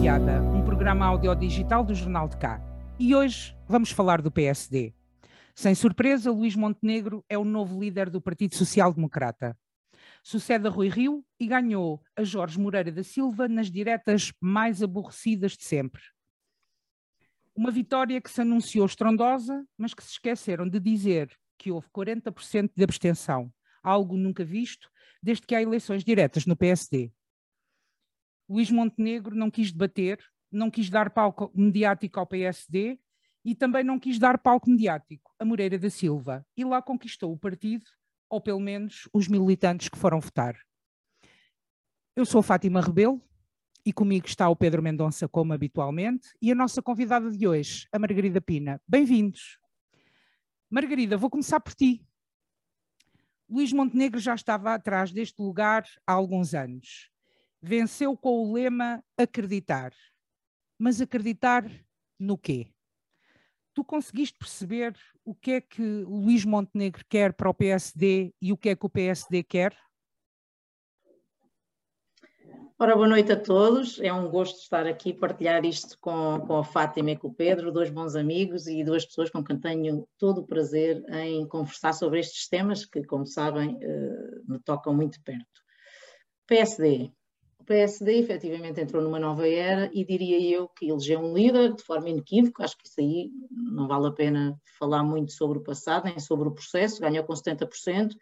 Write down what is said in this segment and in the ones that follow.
Um programa audiodigital do Jornal de Cá. E hoje vamos falar do PSD. Sem surpresa, Luís Montenegro é o novo líder do Partido Social Democrata. Sucede a Rui Rio e ganhou a Jorge Moreira da Silva nas diretas mais aborrecidas de sempre. Uma vitória que se anunciou estrondosa, mas que se esqueceram de dizer que houve 40% de abstenção, algo nunca visto desde que há eleições diretas no PSD. Luís Montenegro não quis debater, não quis dar palco mediático ao PSD e também não quis dar palco mediático a Moreira da Silva e lá conquistou o partido, ou pelo menos os militantes que foram votar. Eu sou Fátima Rebelo e comigo está o Pedro Mendonça, como habitualmente, e a nossa convidada de hoje, a Margarida Pina. Bem-vindos. Margarida, vou começar por ti. Luís Montenegro já estava atrás deste lugar há alguns anos. Venceu com o lema acreditar. Mas acreditar no quê? Tu conseguiste perceber o que é que Luís Montenegro quer para o PSD e o que é que o PSD quer? Ora, boa noite a todos. É um gosto estar aqui partilhar isto com, com a Fátima e com o Pedro, dois bons amigos e duas pessoas com quem tenho todo o prazer em conversar sobre estes temas que, como sabem, eh, me tocam muito perto. PSD. PSD efetivamente entrou numa nova era e diria eu que elegeu um líder de forma inequívoca, acho que isso aí não vale a pena falar muito sobre o passado, nem sobre o processo, ganhou com 70%,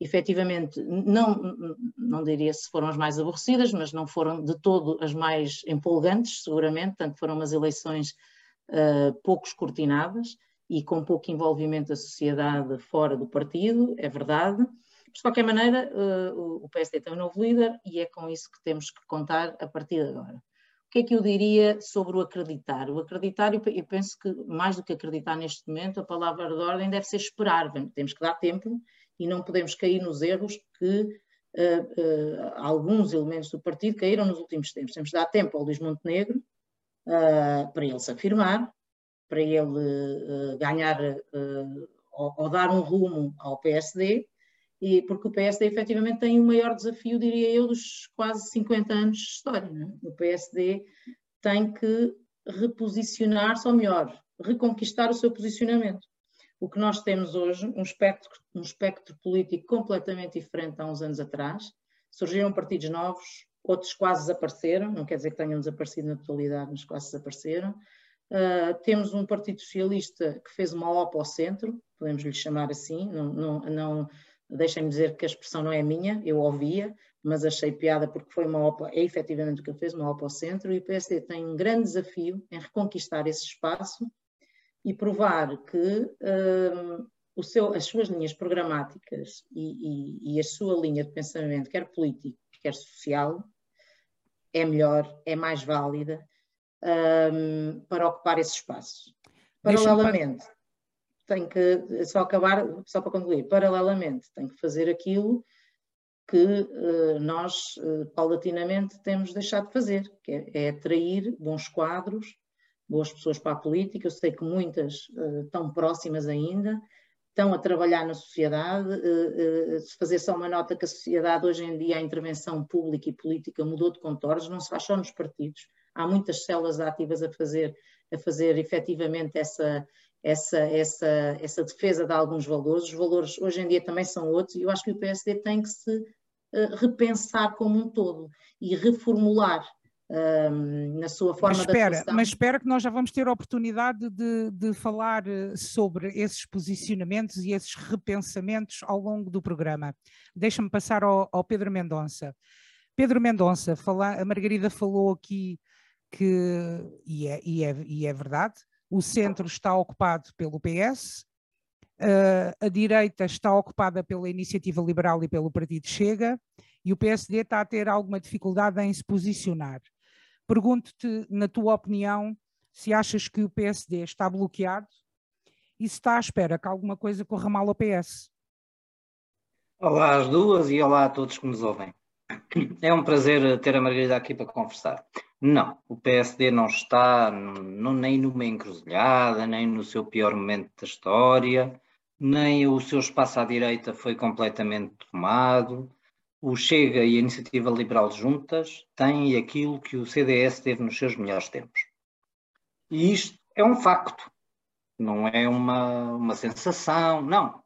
efetivamente, não, não diria se foram as mais aborrecidas, mas não foram de todo as mais empolgantes, seguramente, tanto foram umas eleições uh, pouco escrutinadas e com pouco envolvimento da sociedade fora do partido, é verdade. Mas, de qualquer maneira, uh, o PSD tem um novo líder e é com isso que temos que contar a partir de agora. O que é que eu diria sobre o acreditar? O acreditar, eu penso que mais do que acreditar neste momento, a palavra de ordem deve ser esperar. Temos que dar tempo e não podemos cair nos erros que uh, uh, alguns elementos do partido caíram nos últimos tempos. Temos de dar tempo ao Luís Montenegro uh, para ele se afirmar, para ele ganhar ou, ou, dar um rumo ao PSD, e, porque o PSD efetivamente tem o maior desafio, diria eu, dos quase 50 anos de história. É? O PSD tem que reposicionar-se, ou melhor, reconquistar o seu posicionamento o que nós temos hoje, um espectro, um espectro político completamente diferente há uns anos atrás. Surgiram partidos novos, outros quase desapareceram, não quer dizer que tenham desaparecido na totalidade, mas quase desapareceram. Uh, temos um Partido Socialista que fez uma OPA ao centro, podemos lhe chamar assim, não, não, não deixem-me dizer que a expressão não é minha, eu ouvia, mas achei piada porque foi uma OPA, é efetivamente o que ele fez, uma OPA ao centro, e o PSD tem um grande desafio em reconquistar esse espaço e provar que um, seu, as suas linhas programáticas e, e, e, a sua linha de pensamento, quer político, quer social, é melhor, é mais válida um, para ocupar esse espaço. Paralelamente, tem que, só acabar, só para concluir, paralelamente tem que fazer aquilo que uh, nós, uh, paulatinamente, temos deixado de fazer, que é, é atrair bons quadros, boas pessoas para a política, eu sei que muitas uh, estão próximas ainda, estão a trabalhar na sociedade, se fazer só uma nota que a sociedade hoje em dia, a intervenção pública e política mudou de contornos, não se faz só nos partidos, há muitas células ativas a fazer, a fazer efetivamente essa, essa, essa, essa defesa de alguns valores, os valores hoje em dia também são outros, e eu acho que o PSD tem que se repensar como um todo e reformular um, na sua forma mas espera, de atuação. Mas espera que nós já vamos ter a oportunidade de, de falar eh, sobre esses posicionamentos e esses repensamentos ao longo do programa. Deixa-me passar ao, ao, Pedro Mendonça. Pedro Mendonça, fala, a Margarida falou aqui que, e é, e, é, e é verdade, o centro está ocupado pelo PS, eh, a direita está ocupada pela Iniciativa Liberal e pelo Partido Chega, e o PSD está a ter alguma dificuldade em se posicionar. Pergunto-te, na tua opinião, se achas que o PSD está bloqueado e se está à espera que alguma coisa corra mal ao PS. Olá às duas e olá a todos que nos ouvem. É um prazer ter a Margarida aqui para conversar. Não, o PSD não está no, nem numa encruzilhada, nem no seu pior momento da história, nem o seu espaço à direita foi completamente tomado, o Chega e a Iniciativa Liberal juntas têm aquilo que o CDS teve nos seus melhores tempos. E isto é um facto, não é uma, uma sensação, não.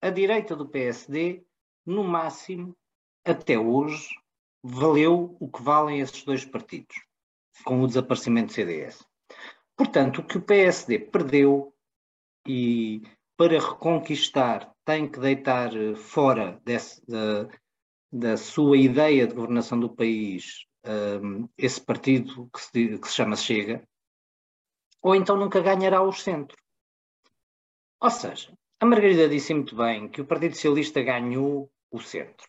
A direita do PSD, no máximo, até hoje, valeu o que valem esses dois partidos, com o desaparecimento do CDS. Portanto, o que o PSD perdeu e para reconquistar tem que deitar fora desse, da, da sua ideia de governação do país um, esse partido que se, que se chama Chega, ou então nunca ganhará o centro. Ou seja, a Margarida disse muito bem que o Partido Socialista ganhou o centro.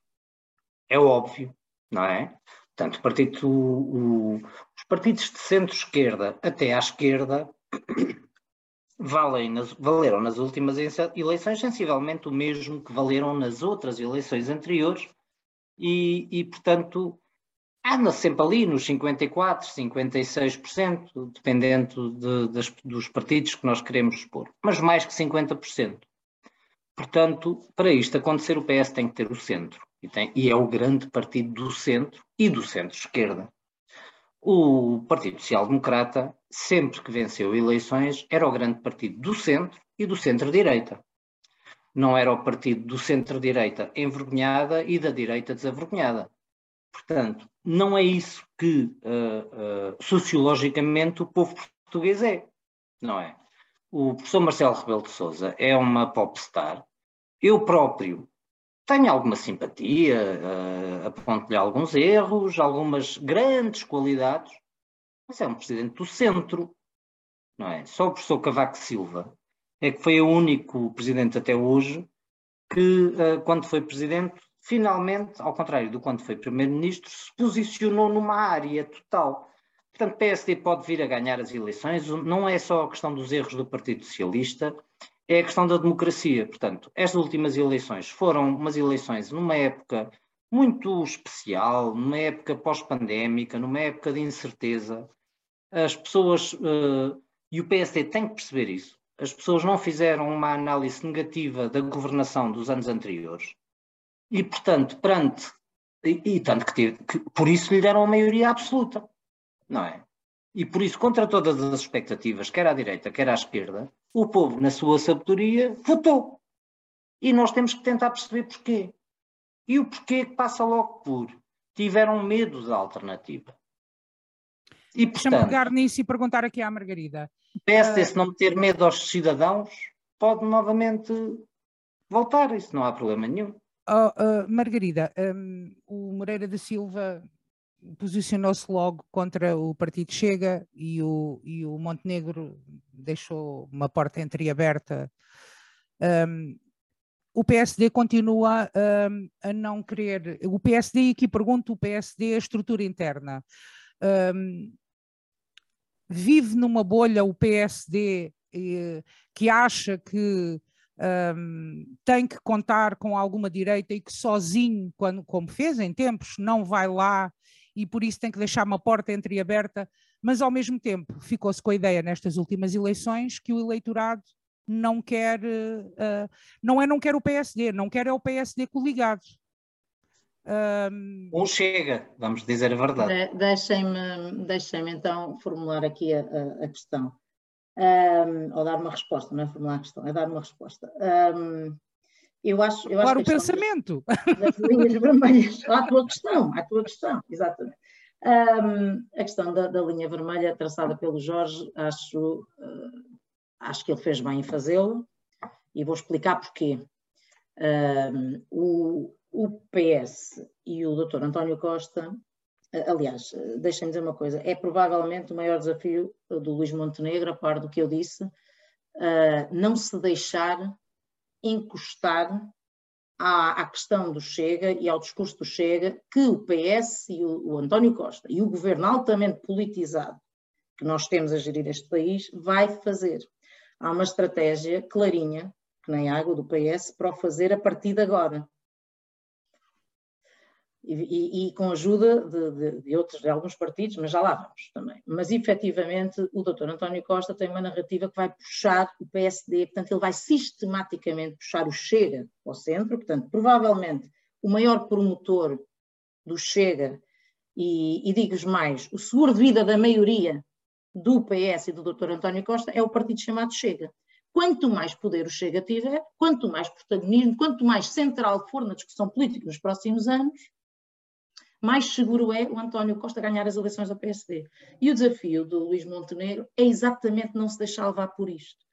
É óbvio, não é? Portanto, partido, o, os partidos de centro-esquerda até à esquerda valem nas, valeram nas últimas eleições sensivelmente o mesmo que valeram nas outras eleições anteriores e, e portanto, anda sempre ali nos 54%, 56%, dependendo de, das, dos partidos que nós queremos expor, mas mais que 50%. Portanto, para isto acontecer, o PS tem que ter o centro, e, tem, e é o grande partido do centro e do centro-esquerda. O Partido Social Democrata, sempre que venceu eleições, era o grande partido do centro e do centro-direita não era o partido do centro-direita envergonhada e da direita desavergonhada. Portanto, não é isso que uh, uh, sociologicamente o povo português é, não é? O professor Marcelo Rebelo de Sousa é uma popstar. Eu próprio tenho alguma simpatia, uh, aponto-lhe alguns erros, algumas grandes qualidades, mas é um presidente do centro, não é? Só o professor Cavaco Silva é que foi o único presidente até hoje que, eh, quando foi presidente, finalmente, ao contrário do quando foi primeiro-ministro, se posicionou numa área total. Portanto, PSD pode vir a ganhar as eleições, não é só a questão dos erros do Partido Socialista, é a questão da democracia. Portanto, estas últimas eleições foram umas eleições numa época muito especial, numa época pós-pandémica, numa época de incerteza. As pessoas, uh, e o PSD tem que perceber isso, as pessoas não fizeram uma análise negativa da governação dos anos anteriores e, portanto, perante, e, e tanto que, que, por isso lhe deram a maioria absoluta, não é? E por isso, contra todas as expectativas, quer à direita, quer à esquerda, o povo, na sua sabedoria, votou. E nós temos que tentar perceber porquê. E o porquê que passa logo por tiveram medo da alternativa. E, portanto, Deixa-me pegar nisso e perguntar aqui à Margarida. O PSD, uh, se não meter medo aos cidadãos, pode novamente voltar, isso não há problema nenhum. Oh, uh, Margarida, um, o Moreira da Silva posicionou-se logo contra o Partido Chega e o, e o Montenegro deixou uma porta entreaberta. Um, o PSD continua um, a não querer. O PSD, e aqui pergunto, o PSD, a estrutura interna. Um, vive numa bolha o PSD eh, que acha que um, tem que contar com alguma direita e que sozinho, quando, como fez em tempos, não vai lá e por isso tem que deixar uma porta entreaberta, mas ao mesmo tempo ficou-se com a ideia nestas últimas eleições que o eleitorado não quer, uh, não é não quer o PSD, não quer é o PSD coligado. Um... Um chega, vamos dizer a verdade. De, Deixem-me deixem então formular aqui a, a, a questão. Um, ou dar uma resposta, não é formular a questão, é dar uma resposta. Um, eu acho, eu claro, acho o pensamento. Das, das linhas vermelhas, à tua questão, à tua questão, exatamente. Um, a questão da, da, linha vermelha traçada pelo Jorge, acho, uh, acho que ele fez bem em fazê-lo e vou explicar porquê. Um, o, o PS e o Dr. António Costa, aliás, deixem-me dizer uma coisa, é provavelmente o maior desafio do Luís Montenegro, a par do que eu disse, não se deixar encostar à, à, questão do Chega e ao discurso do Chega que o PS e o, o António Costa e o governo altamente politizado que nós temos a gerir este país vai fazer. Há uma estratégia clarinha, que nem água do PS, para o fazer a partir de agora e, e, com a ajuda de, de, de, outros, de alguns partidos, mas já lá vamos também. Mas efetivamente o doutor António Costa tem uma narrativa que vai puxar o PSD, portanto ele vai sistematicamente puxar o Chega ao centro, portanto provavelmente o maior promotor do Chega, e, e digo-vos mais, o seguro de vida da maioria do PS e do Dr. António Costa é o partido chamado Chega. Quanto mais poder o Chega tiver, quanto mais protagonismo, quanto mais central for na discussão política nos próximos anos, mais seguro é o António Costa ganhar as eleições da PSD. E o desafio do Luís Montenegro é exatamente não se deixar levar por isto.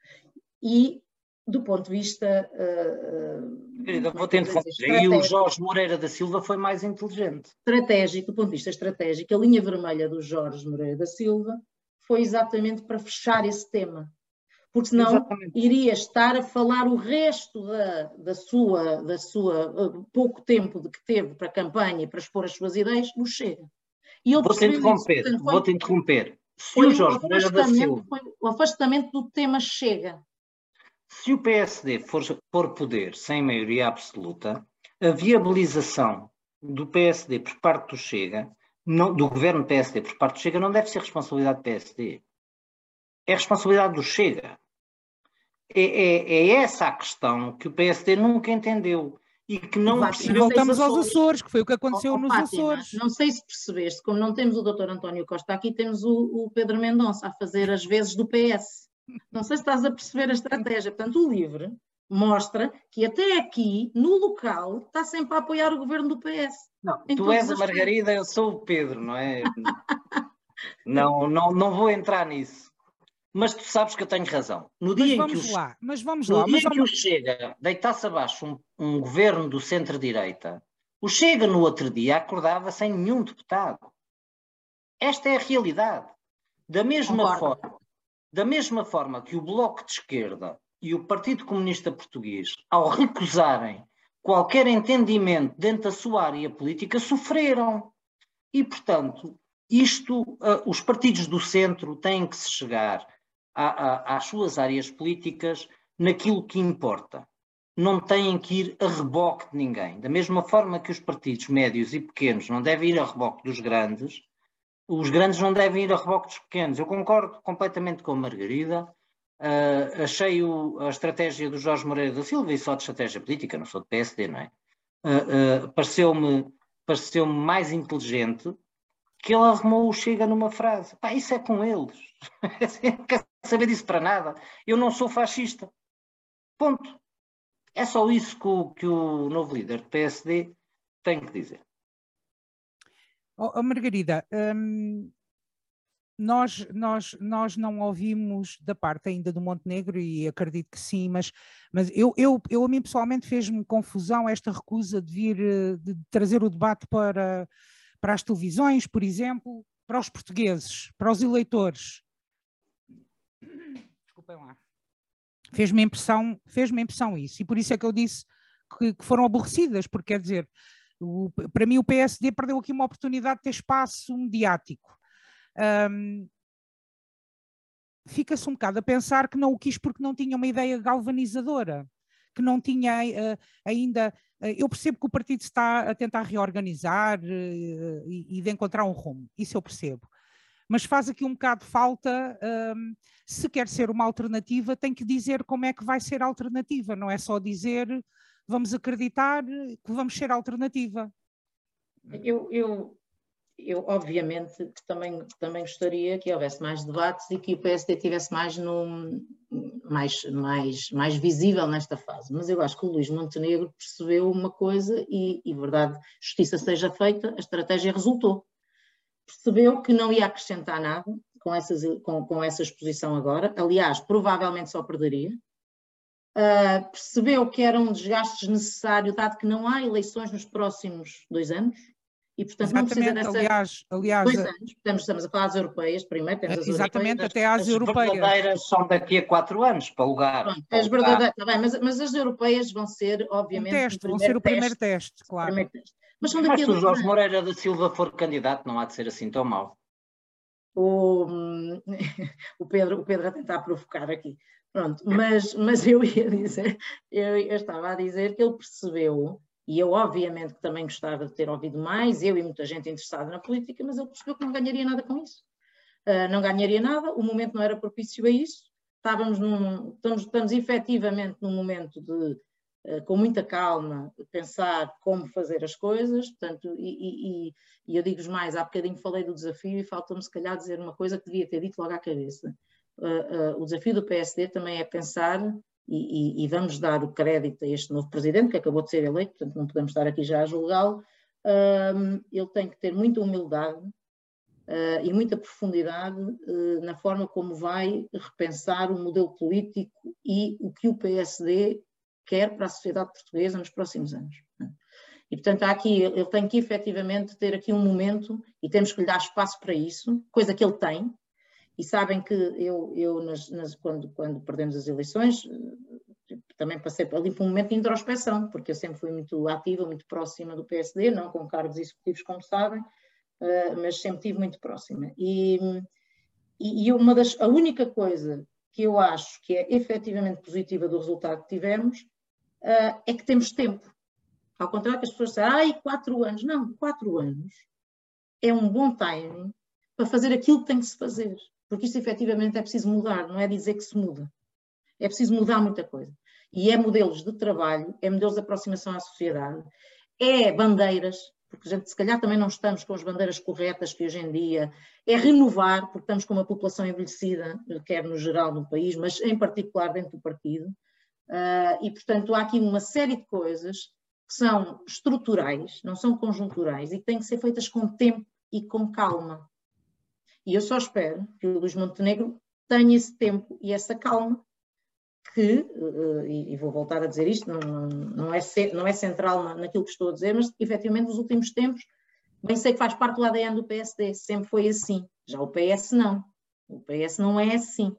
E do ponto de vista. Uh, Querida, vou ter E o Jorge Moreira da Silva foi mais inteligente. Estratégico, do ponto de vista estratégico, a linha vermelha do Jorge Moreira da Silva foi exatamente para fechar esse tema. Porque senão exatamente. iria estar a falar o resto da, da sua, da sua uh, pouco tempo de que teve para a campanha e para expor as suas ideias, no Chega. Vou-te interromper, vou-te interromper. Se o Jorge Moreira da Silva. Foi o afastamento do tema Chega se o PSD for, for poder sem maioria absoluta, a viabilização do PSD por parte do Chega, não, do governo PSD por parte do Chega, não deve ser responsabilidade do PSD. É responsabilidade do Chega. É, é, é essa a questão que o PSD nunca entendeu e que não percebeu. Voltamos aos Açores, que foi o que aconteceu oh, nos Fátima, Açores. Não sei se percebeste, como não temos o doutor António Costa aqui, temos o, o Pedro Mendonça a fazer as vezes do PS. Não sei se estás a perceber a estratégia. Portanto, o LIVRE mostra que até aqui, no local, está sempre a apoiar o governo do PS. Não, tu és a Margarida, eu sou o Pedro, não é? não, não, não vou entrar nisso. Mas tu sabes que eu tenho razão. No dia mas em que o, lá, mas vamos no lá. dia em que o Chega deitasse abaixo um, um governo do centro-direita, o Chega no outro dia acordava sem nenhum deputado. Esta é a realidade. Da mesma Concordo. forma, da mesma forma que o Bloco de Esquerda e o Partido Comunista Português, ao recusarem qualquer entendimento dentro da sua área política, sofreram. E, portanto, isto, uh, os partidos do centro têm que se chegar a, às suas áreas políticas naquilo que importa. Não têm que ir a reboque de ninguém. Da mesma forma que os partidos médios e pequenos não devem ir a reboque dos grandes, os grandes não devem ir a reboque dos pequenos. Eu concordo completamente com a Margarida. Uh, achei o, a estratégia do Jorge Moreira da Silva, e só de estratégia política, não sou de PSD, não é? Uh, uh, pareceu-me pareceu mais inteligente que ele arrumou o Chega numa frase. Pá, isso é com eles. saber disso para nada. Eu não sou fascista. Ponto. É só isso que o, que o novo líder do PSD tem que dizer. Oh, oh Margarida, hum, nós, nós, nós não ouvimos da parte ainda do Montenegro, e acredito que sim, mas, mas eu, eu, eu a mim pessoalmente fez-me confusão esta recusa de vir, eh, de trazer o debate para, para as televisões, por exemplo, para os portugueses, para os eleitores. Desculpem lá. Fez-me impressão, fez-me impressão isso, e por isso é que eu disse que, que foram aborrecidas, porque quer dizer, o, para mim, o PSD perdeu aqui uma oportunidade de ter espaço mediático. Um, Fica-se um bocado a pensar que não o quis porque não tinha uma ideia galvanizadora, que não tinha uh, ainda. Uh, eu percebo que o partido está a tentar reorganizar uh, e, e, de encontrar um rumo, isso eu percebo. Mas faz aqui um bocado falta, um, se quer ser uma alternativa, tem que dizer como é que vai ser a alternativa, não é só dizer vamos acreditar que vamos ser alternativa. Eu, eu, eu obviamente também, também gostaria que houvesse mais debates e que o PSD tivesse mais, num, mais, mais, mais visível nesta fase. Mas eu acho que o Luís Montenegro percebeu uma coisa e, e verdade, justiça seja feita, a estratégia resultou. Percebeu que não ia acrescentar nada com, essas, com, com essa exposição agora, aliás, provavelmente só perderia, Uh, percebeu que era um desgaste desnecessário, dado que não há eleições nos próximos dois anos, e portanto exatamente, não precisa dessa... aliás, aliás, dois anos, estamos, estamos a falar das europeias, primeiro temos as exatamente, europeias, até às as europeias. As verdadeiras são daqui a quatro anos, para lugar. Pronto, as verdadeiras, tá bem, mas, mas as europeias vão ser, obviamente, um teste, vão ser o primeiro teste, teste claro. Primeiro teste. Mas, são daqui mas se o Jorge Moreira da Silva for candidato, não há de ser assim tão mau. O, o, Pedro, o Pedro a tentar provocar aqui. Pronto, mas, mas eu ia dizer, eu, eu, estava a dizer que ele percebeu, e eu obviamente que também gostava de ter ouvido mais, eu e muita gente interessada na política, mas ele percebeu que não ganharia nada com isso. Uh, não ganharia nada, o momento não era propício a isso, estávamos, num, estamos, estamos efetivamente num momento de com muita calma, pensar como fazer as coisas, portanto, e, e, e eu digo-vos mais, há bocadinho falei do desafio e falta-me se calhar dizer uma coisa que devia ter dito logo à cabeça. Uh, uh, o desafio do PSD também é pensar, e, e, vamos dar o crédito a este novo presidente, que acabou de ser eleito, portanto não podemos estar aqui já a julgá-lo, ele tem que ter muita humildade uh, e muita profundidade uh, na forma como vai repensar o modelo político e o que o PSD quer para a sociedade portuguesa nos próximos anos. E, portanto, há aqui, ele tem que efetivamente ter aqui um momento e temos que lhe dar espaço para isso, coisa que ele tem. E sabem que eu, eu nas, nas, quando, quando perdemos as eleições, eh, também passei ali por um momento de introspeção, porque eu sempre fui muito ativa, muito próxima do PSD, não com cargos executivos, como sabem, uh, mas sempre estive muito próxima. E, e, uma das, a única coisa que eu acho que é efetivamente positiva do resultado que tivemos uh, é que temos tempo. Ao contrário que as pessoas dizem, ai, quatro anos. Não, quatro anos é um bom timing para fazer aquilo que tem que se fazer. Porque isto efetivamente é preciso mudar, não é dizer que se muda. É preciso mudar muita coisa. E é modelos de trabalho, é modelos de aproximação à sociedade, é bandeiras, porque gente se calhar também não estamos com as bandeiras corretas que hoje em dia é renovar, porque estamos com uma população envelhecida, quer no geral do país, mas em particular dentro do partido, uh, e portanto há aqui uma série de coisas que são estruturais, não são conjunturais, e que têm que ser feitas com tempo e com calma. E eu só espero que o Luís Montenegro tenha esse tempo e essa calma que, uh, e, vou voltar a dizer isto, não, não, é, não é central naquilo que estou a dizer, mas efetivamente nos últimos tempos, bem sei que faz parte do ADN do PSD, sempre foi assim. Já o PS não. O PS não é assim.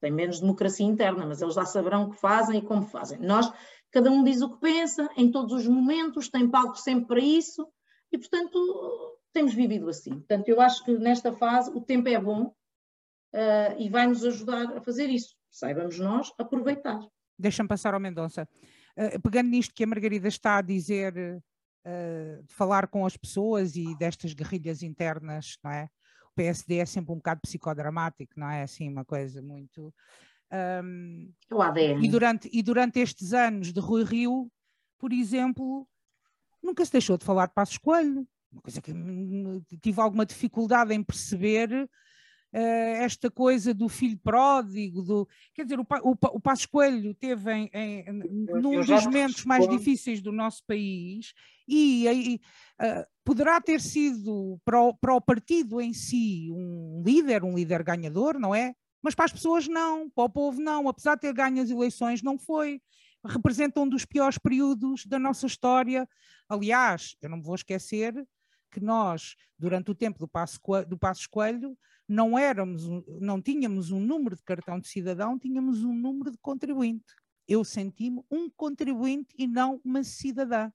Tem menos democracia interna, mas eles já saberão o que fazem e como fazem. Nós, cada um diz o que pensa, em todos os momentos, tem palco sempre para isso, e portanto temos vivido assim. Portanto, eu acho que nesta fase o tempo é bom uh, e vai nos ajudar a fazer isso saibamos nós aproveitar. Deixa-me passar ao Mendonça. Uh, pegando nisto que a Margarida está a dizer, uh, de falar com as pessoas e destas guerrilhas internas, não é? O PSD é sempre um bocado psicodramático, não é? Assim, uma coisa muito. Um, o ADN. E durante, e durante estes anos de Rui Rio, por exemplo, nunca se deixou de falar de Passos Coelho, uma coisa que tive alguma dificuldade em perceber esta coisa do filho pródigo, do, quer dizer, o, o, o Passos Coelho teve em, em, num dos momentos mais difíceis do nosso país e, e uh, poderá ter sido para o, para o partido em si um líder, um líder ganhador, não é? Mas para as pessoas não, para o povo não, apesar de ter ganho as eleições, não foi. Representa um dos piores períodos da nossa história. Aliás, eu não me vou esquecer que nós, durante o tempo do Passo, do Passos Coelho, não éramos, não tínhamos um número de cartão de cidadão, tínhamos um número de contribuinte. Eu senti-me um contribuinte e não uma cidadã.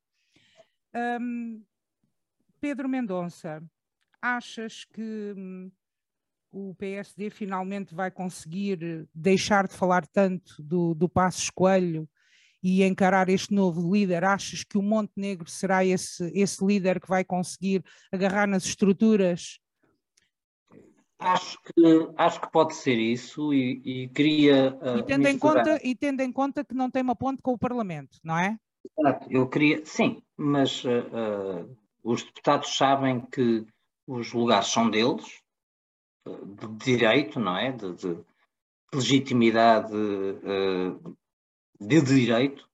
Um, Pedro Mendonça, achas que hum, o PSD finalmente vai conseguir deixar de falar tanto do, do Passos Coelho e encarar este novo líder? Achas que o Montenegro será esse, esse líder que vai conseguir agarrar nas estruturas Acho que, acho que pode ser isso e, e queria. Uh, e, tendo em conta, e tendo em conta que não tem uma ponte com o Parlamento, não é? Exato, eu queria. Sim, mas uh, uh, os deputados sabem que os lugares são deles, de direito, não é? De, de legitimidade de direito,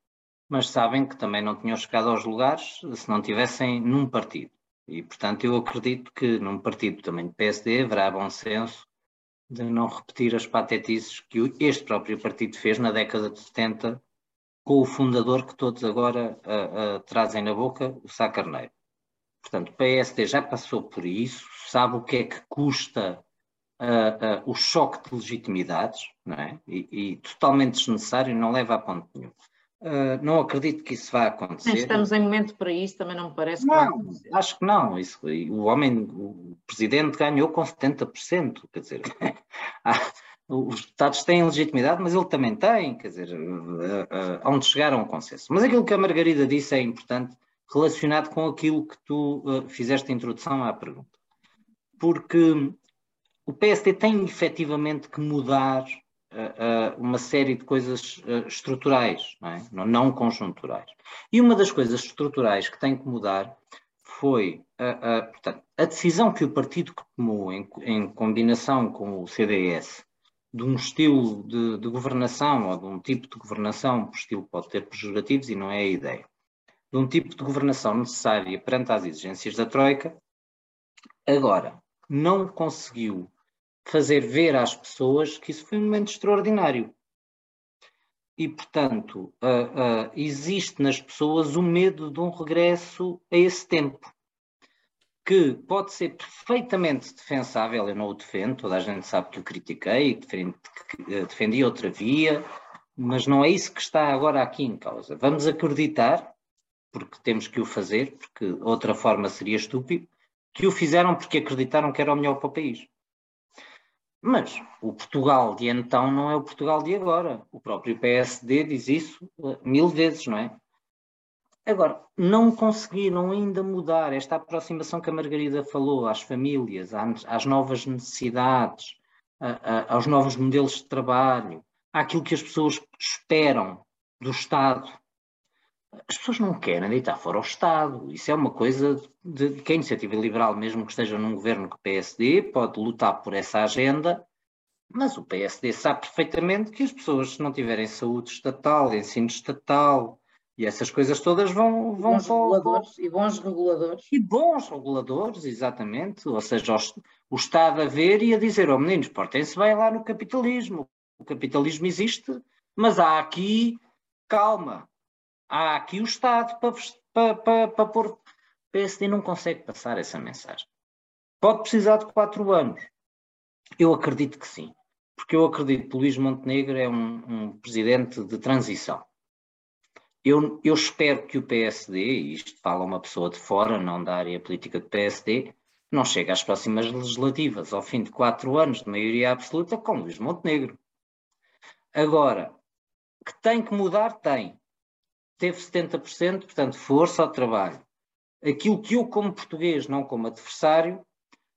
mas sabem que também não tinham chegado aos lugares se não tivessem num partido. E, portanto, eu acredito que num partido também de PSD haverá bom senso de não repetir as patetices que este próprio partido fez na década de 70 com o fundador que todos agora uh, uh, trazem na boca, o Sá Carneiro. Portanto, o PSD já passou por isso, sabe o que é que custa uh, o choque de legitimidades, não é? E, e totalmente desnecessário, não leva a ponto nenhum. Uh, não acredito que isso vá acontecer. Estamos em momento para isso, também não me parece não, que Acho que não. Isso, o homem, o presidente ganhou com 70%, quer dizer, os deputados têm legitimidade, mas ele também tem, quer dizer, uh, uh, onde chegaram ao consenso. Mas aquilo que a Margarida disse é importante, relacionado com aquilo que tu fizeste a introdução à pergunta. Porque o PSD tem efetivamente que mudar uma série de coisas uh, estruturais, não, é? não, conjunturais. E uma das coisas estruturais que tem que mudar foi portanto, a decisão que o partido tomou em, em, combinação com o CDS de um estilo de, de, governação ou de um tipo de governação, o estilo pode ter pejorativos e não é a ideia, de um tipo de governação necessária perante as exigências da Troika, agora não conseguiu fazer ver às pessoas que isso foi um momento extraordinário. E, portanto, uh, uh, existe nas pessoas o medo de um regresso a esse tempo, que pode ser perfeitamente defensável. Eu não o defendo, toda a gente sabe que o critiquei, defendi, que defendi outra via, mas não é isso que está agora aqui em causa. Vamos acreditar, porque temos que o fazer, porque outra forma seria estúpido, que o fizeram porque acreditaram que era o melhor para o país. Mas o Portugal de então não é o Portugal de agora. O próprio PSD diz isso uh, mil vezes, não é? Agora, não conseguiram ainda mudar esta aproximação que a Margarida falou às famílias, às novas necessidades, aos novos modelos de trabalho, àquilo que as pessoas esperam do Estado. As pessoas não querem deitar fora o Estado. Isso é uma coisa de, de que a iniciativa liberal, mesmo que esteja num governo que o PSD, pode lutar por essa agenda, mas o PSD sabe perfeitamente que as pessoas, se não tiverem saúde estatal, ensino estatal e essas coisas todas, vão. vão bons reguladores, e bons reguladores. E bons reguladores, exatamente. Ou seja, o, o Estado a ver e a dizer: oh, meninos, portem-se bem lá no capitalismo. O capitalismo existe, mas há aqui, calma, há aqui o Estado para, para, para, pôr. O PSD não consegue passar essa mensagem. Pode precisar de quatro anos. Eu acredito que sim, porque eu acredito que Luís Montenegro é um, um presidente de transição. Eu, eu, espero que o PSD, e isto fala uma pessoa de fora, não da área política do PSD, não chegue às próximas legislativas, ao fim de quatro anos de maioria absoluta, com Luís Montenegro. Agora, que tem que mudar, tem teve 70%, portanto, força ao trabalho. Aquilo que eu, como português, não como adversário,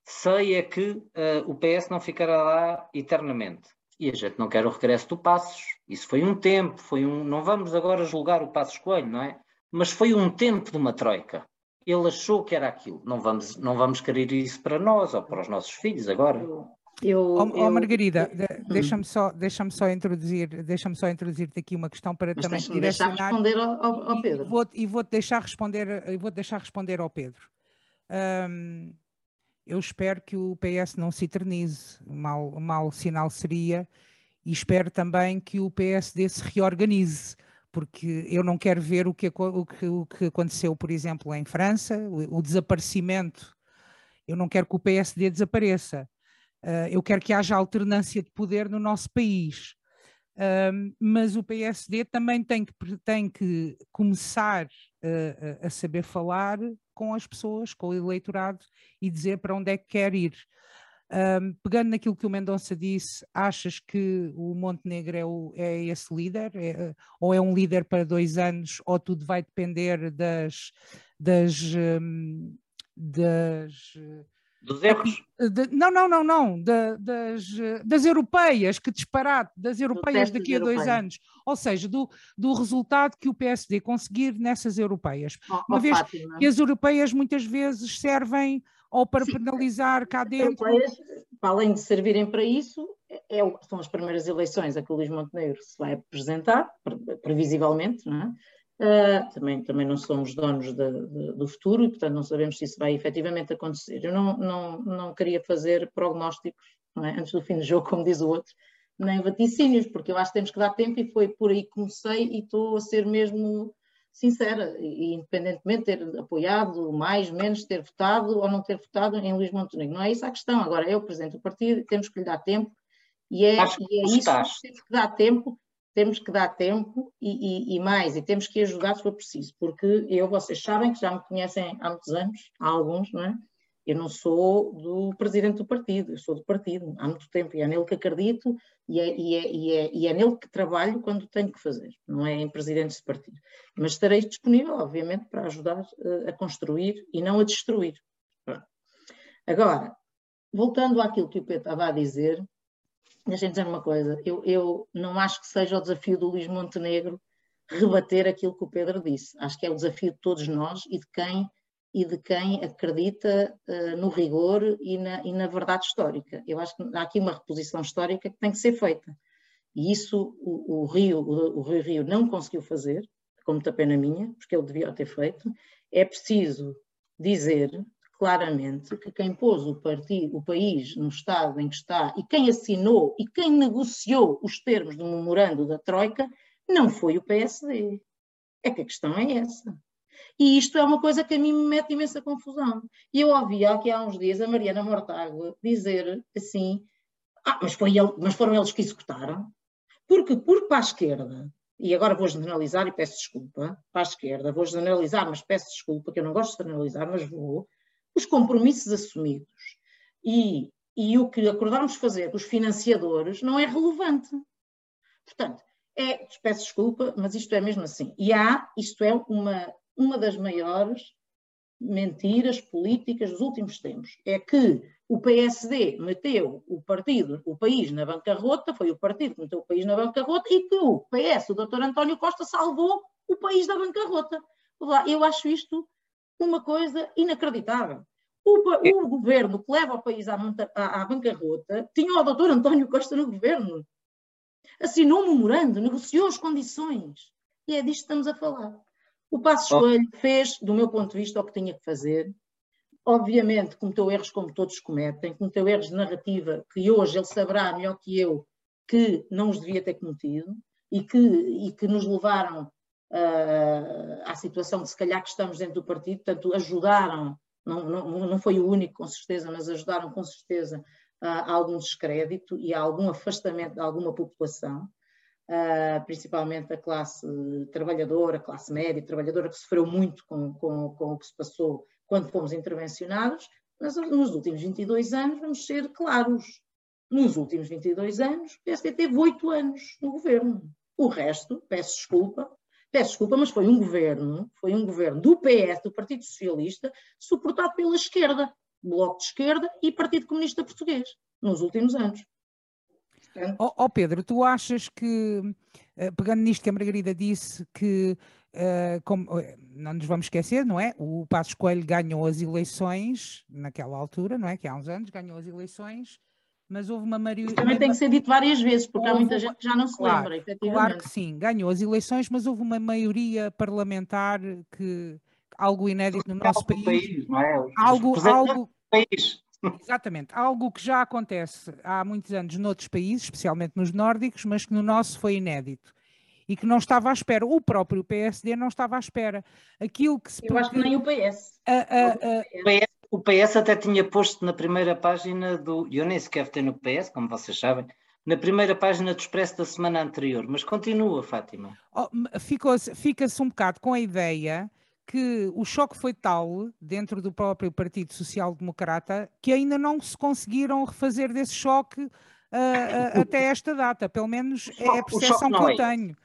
sei é que uh, o PS não ficará lá eternamente. E a gente não quer o regresso do Passos. Isso foi um tempo, foi um. Não vamos agora julgar o Passos Coelho, não é? Mas foi um tempo de uma troika. Ele achou que era aquilo. Não vamos, não vamos querer isso para nós ou para os nossos filhos agora. Eu, oh, eu... Margarida, hum. deixa-me só, deixa só introduzir, deixa-me só introduzir-te aqui uma questão para Mas também direcionar. Deixar responder ao, ao Pedro. E vou, e vou deixar responder, e vou deixar responder ao Pedro. Um, eu espero que o PS não se eternize. Mal, mal sinal seria, e espero também que o PSD se reorganize, porque eu não quero ver o que, o que, o que aconteceu, por exemplo, em França, o, o desaparecimento. Eu não quero que o PSD desapareça Uh, eu quero que haja alternância de poder no nosso país. Uh, mas o PSD também tem que, tem que começar uh, a saber falar com as pessoas, com o eleitorado e dizer para onde é que quer ir. pegando naquilo que o Mendonça disse, achas que o Montenegro é, o, é esse líder? É, ou é um líder para dois anos, ou tudo vai depender das, das, um, das dos erros? De, não, não, não, não. De, das, das europeias, que disparate, das europeias daqui a dois europeia. anos. Ou seja, do, do resultado que o PSD conseguir nessas europeias. Oh, Uma oh, vez Fátima. que as europeias muitas vezes servem ou para Sim. penalizar cá dentro. Europeias, para além de servirem para isso, é, é são as primeiras eleições a que o Luís Montenegro se vai apresentar, previsivelmente, não é? Uh, também, também não somos donos de, de, do futuro e, portanto, não sabemos se isso vai efetivamente acontecer. Eu não, não, não queria fazer prognósticos é? antes do fim do jogo, como diz o outro, nem vaticínios, porque eu acho que temos que dar tempo e foi por aí que comecei e estou a ser mesmo sincera, e independentemente de ter apoiado mais, menos, ter votado ou não ter votado em Luís Montenegro. Não é isso a questão. Agora, o Presidente do Partido, temos que lhe dar tempo e é, e é isso que temos que dar tempo temos que dar tempo e, e, e, mais, e temos que ajudar se for preciso, porque eu, vocês sabem que já me conhecem há muitos anos, há alguns, não é? Eu não sou do presidente do partido, eu sou do partido há muito tempo e é nele que acredito e é, e é, e é, e é nele que trabalho quando tenho que fazer, não é em presidentes de partido. Mas estarei disponível, obviamente, para ajudar uh, a construir e não a destruir. Agora, voltando àquilo que o Pedro estava a dizer, deixem dizer uma coisa, eu, eu não acho que seja o desafio do Luís Montenegro rebater aquilo que o Pedro disse. Acho que é o desafio de todos nós e de quem, e de quem acredita uh, no rigor e na, e na, verdade histórica. Eu acho que há aqui uma reposição histórica que tem que ser feita. E isso o, o Rio, o, o Rio Rio não conseguiu fazer, com muita pena minha, porque ele devia ter feito. É preciso dizer claramente que quem pôs o, partido, o país no estado em que está e quem assinou e quem negociou os termos do memorando da Troika não foi o PSD. É que a questão é essa. E isto é uma coisa que a mim me mete imensa confusão. E eu ouvi aqui há uns dias a Mariana Mortágua dizer assim: ah, mas, foi ele, mas foram eles que executaram. Porque, por para a esquerda, e agora vou generalizar e peço desculpa, para a esquerda, vou generalizar, mas peço desculpa, que eu não gosto de generalizar, mas vou, os compromissos assumidos e, e o que acordámos fazer com os financiadores não é relevante. Portanto, é, peço desculpa, mas isto é mesmo assim. E há, isto é uma, uma das maiores mentiras políticas dos últimos tempos. É que o PSD meteu o partido, o país na bancarrota, foi o partido que meteu o país na bancarrota e que o PS, o Dr. António Costa, salvou o país da bancarrota. Eu acho isto uma coisa inacreditável. O, o governo que leva o país à, à, à bancarrota tinha o doutor António Costa no governo. Assinou um memorando, negociou as condições. E é disto que estamos a falar. O Passo Escolho fez, do meu ponto de vista, o que tinha que fazer. Obviamente cometeu erros como todos cometem, cometeu erros de narrativa que hoje ele saberá melhor que eu que não os devia ter cometido e que, e que nos levaram uh, à situação de se calhar que estamos dentro do partido, portanto ajudaram, não, não, não foi o único com certeza, mas ajudaram com certeza a algum descrédito e a algum afastamento de alguma população, uh, principalmente a classe trabalhadora, a classe média, trabalhadora que sofreu muito com, com, com o que se passou quando fomos intervencionados, mas nos últimos 22 anos, vamos ser claros, nos últimos 22 anos, o PSD teve oito anos no governo. O resto, peço desculpa, peço desculpa, mas foi um governo, foi um governo do PS, do Partido Socialista, suportado pela esquerda, Bloco de Esquerda e Partido Comunista Português, nos últimos anos. Ó oh, oh Pedro, tu achas que, eh, pegando nisto que a Margarida disse, que Uh, como, eh, não nos vamos esquecer, não é? O Passos Coelho ganhou as eleições naquela altura, não é? Que há uns anos ganhou as eleições mas houve uma maioria. Também tem que ser dito várias vezes, porque houve... há muita gente que já não se claro, lembra, efetivamente. Claro que sim, ganhou as eleições, mas houve uma maioria parlamentar que algo inédito no nosso país. país não é? Algo, algo. País. Exatamente, algo que já acontece há muitos anos noutros países, especialmente nos nórdicos, mas que no nosso foi inédito e que não estava à espera. O próprio PSD não estava à espera. Aquilo que se. Eu acho que nem o PS. A, a, a... O PS o PS até tinha posto na primeira página do. Eu nem sequer votei no PS, como vocês sabem, na primeira página do Expresso da semana anterior, mas continua, Fátima. Oh, Fica-se um bocado com a ideia que o choque foi tal dentro do próprio Partido Social Democrata que ainda não se conseguiram refazer desse choque uh, uh, até esta data. Pelo menos é a percepção que eu é tenho.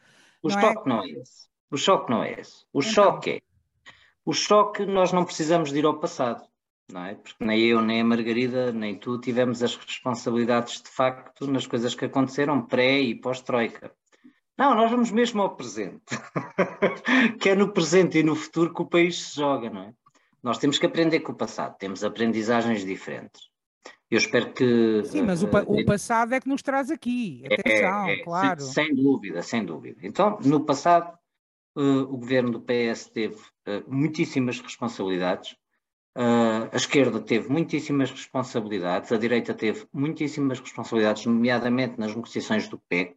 O não é? choque é? não é esse. O choque não é esse. O então. choque é. O choque nós não precisamos de ir ao passado não é? Porque nem eu, nem a Margarida, nem tu tivemos as responsabilidades de facto nas coisas que aconteceram pré e pós-Troika. Não, nós vamos mesmo ao presente, que é no presente e no futuro que o país se joga, não é? Nós temos que aprender com o passado, temos aprendizagens diferentes. Eu espero que. Sim, mas o, pa o, passado é que nos traz aqui, atenção, é, é, claro. Sem, sem, dúvida, sem dúvida. Então, no passado, uh, o governo do PS teve uh, muitíssimas responsabilidades, a esquerda teve muitíssimas responsabilidades, a direita teve muitíssimas responsabilidades, nomeadamente nas negociações do PEC,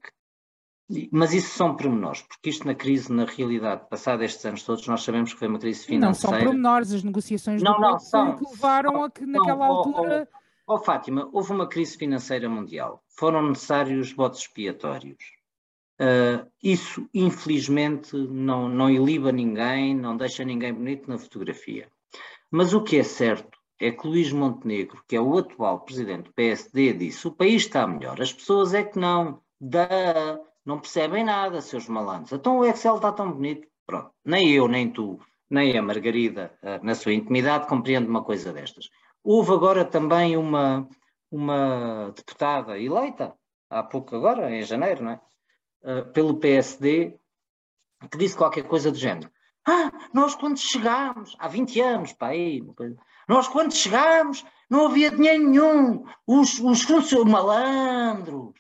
mas isso são pormenores, porque isto na crise, na realidade, passado estes anos todos, nós sabemos que foi uma crise financeira. Não são pormenores, as negociações não, do não, PEC são, que levaram são, a que naquela não, altura... Ó oh, oh, Fátima, houve uma crise financeira mundial, foram necessários votos expiatórios. Uh, isso, infelizmente, não, não iliba ninguém, não deixa ninguém bonito na fotografia. Mas o que é certo é que Luís Montenegro, que é o atual presidente do PSD, disse: o país está melhor, as pessoas é que não, da, não percebem nada, seus malandros. Então o Excel está tão bonito. Pronto, nem eu, nem tu, nem a Margarida, eh, na sua intimidade, compreende uma coisa destas. Houve agora também uma, uma deputada eleita há pouco agora, em janeiro, não é? Uh, pelo PSD, que disse qualquer coisa do género. Ah, nós quando chegámos, há 20 anos, pá, aí, nós quando chegámos não havia dinheiro nenhum, os, os funcionários malandros,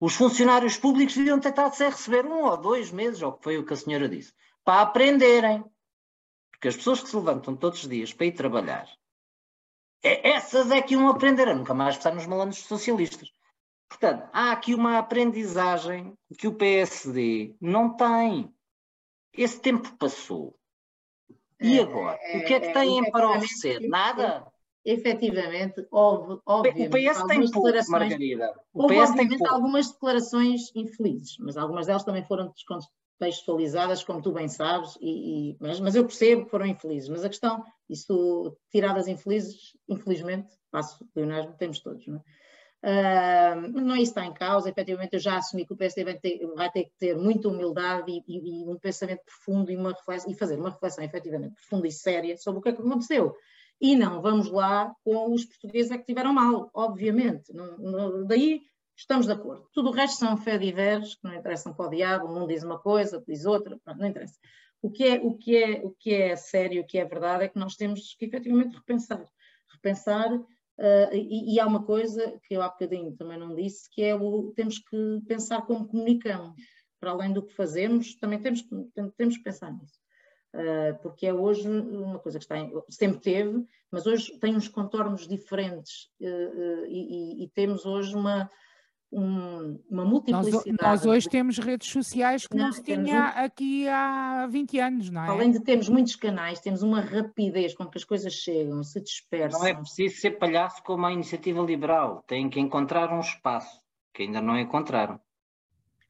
os funcionários públicos deviam estado a receber um ou dois meses, ou que foi o que a senhora disse, para aprenderem. Porque as pessoas que se levantam todos os dias para ir trabalhar, é, essas é que iam aprender a nunca mais pensar nos malandros socialistas. Portanto, há aqui uma aprendizagem que o PSD não tem. Esse tempo passou. E é, agora? O que é que é, têm para oferecer? Nada? Efetivamente, houve, obviamente, o PS tem pouco, Margarida. O houve, PS obviamente, algumas declarações infelizes, mas algumas delas também foram descontextualizadas, como tu bem sabes, e, e, mas, mas eu percebo que foram infelizes. Mas a questão, isso, tiradas infelizes, infelizmente, passo leonasmo, temos todos, não é? Não é está em causa, efetivamente eu já assumi que o PSD vai ter, vai ter que ter muita humildade e, e, e um pensamento profundo e, uma reflexão, e fazer uma reflexão efetivamente profunda e séria sobre o que é que aconteceu. E não vamos lá com os portugueses é que tiveram mal, obviamente. Não, não, daí estamos de acordo. Tudo o resto são fé diversos, que não interessam para o diabo, um diz uma coisa, diz outra, não interessa. O que, é, o, que é, o que é sério, o que é verdade, é que nós temos que efetivamente repensar. Repensar Uh, e, e, há uma coisa que eu há bocadinho também não disse, que é o temos que pensar como comunicamos. Para além do que fazemos, também temos, temos que pensar nisso. Uh, porque é hoje uma coisa que está em, sempre teve, mas hoje tem uns contornos diferentes uh, e, e, e, temos hoje uma, um, uma multiplicidade. Nós, nós, hoje temos redes sociais que não, não se tinha um... aqui há 20 anos, não é? Além de termos muitos canais, temos uma rapidez com que as coisas chegam, se dispersam. Não é preciso ser palhaço como a iniciativa liberal, tem que encontrar um espaço que ainda não encontraram.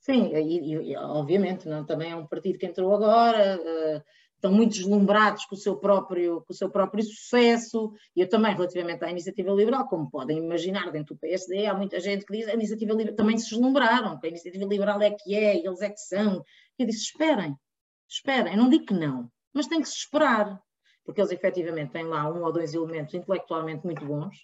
Sim, e, e obviamente, não, também é um partido que entrou agora, uh, estão muito deslumbrados com o seu próprio, com o seu próprio sucesso, e eu também, relativamente à iniciativa liberal, como podem imaginar, dentro do PSD, há muita gente que diz que a iniciativa liberal também se deslumbraram, que a iniciativa liberal é que é, eles é que são. Eu disse, esperem, esperem, eu não digo que não, mas tem que se esperar, porque eles efetivamente têm lá um ou dois elementos intelectualmente muito bons,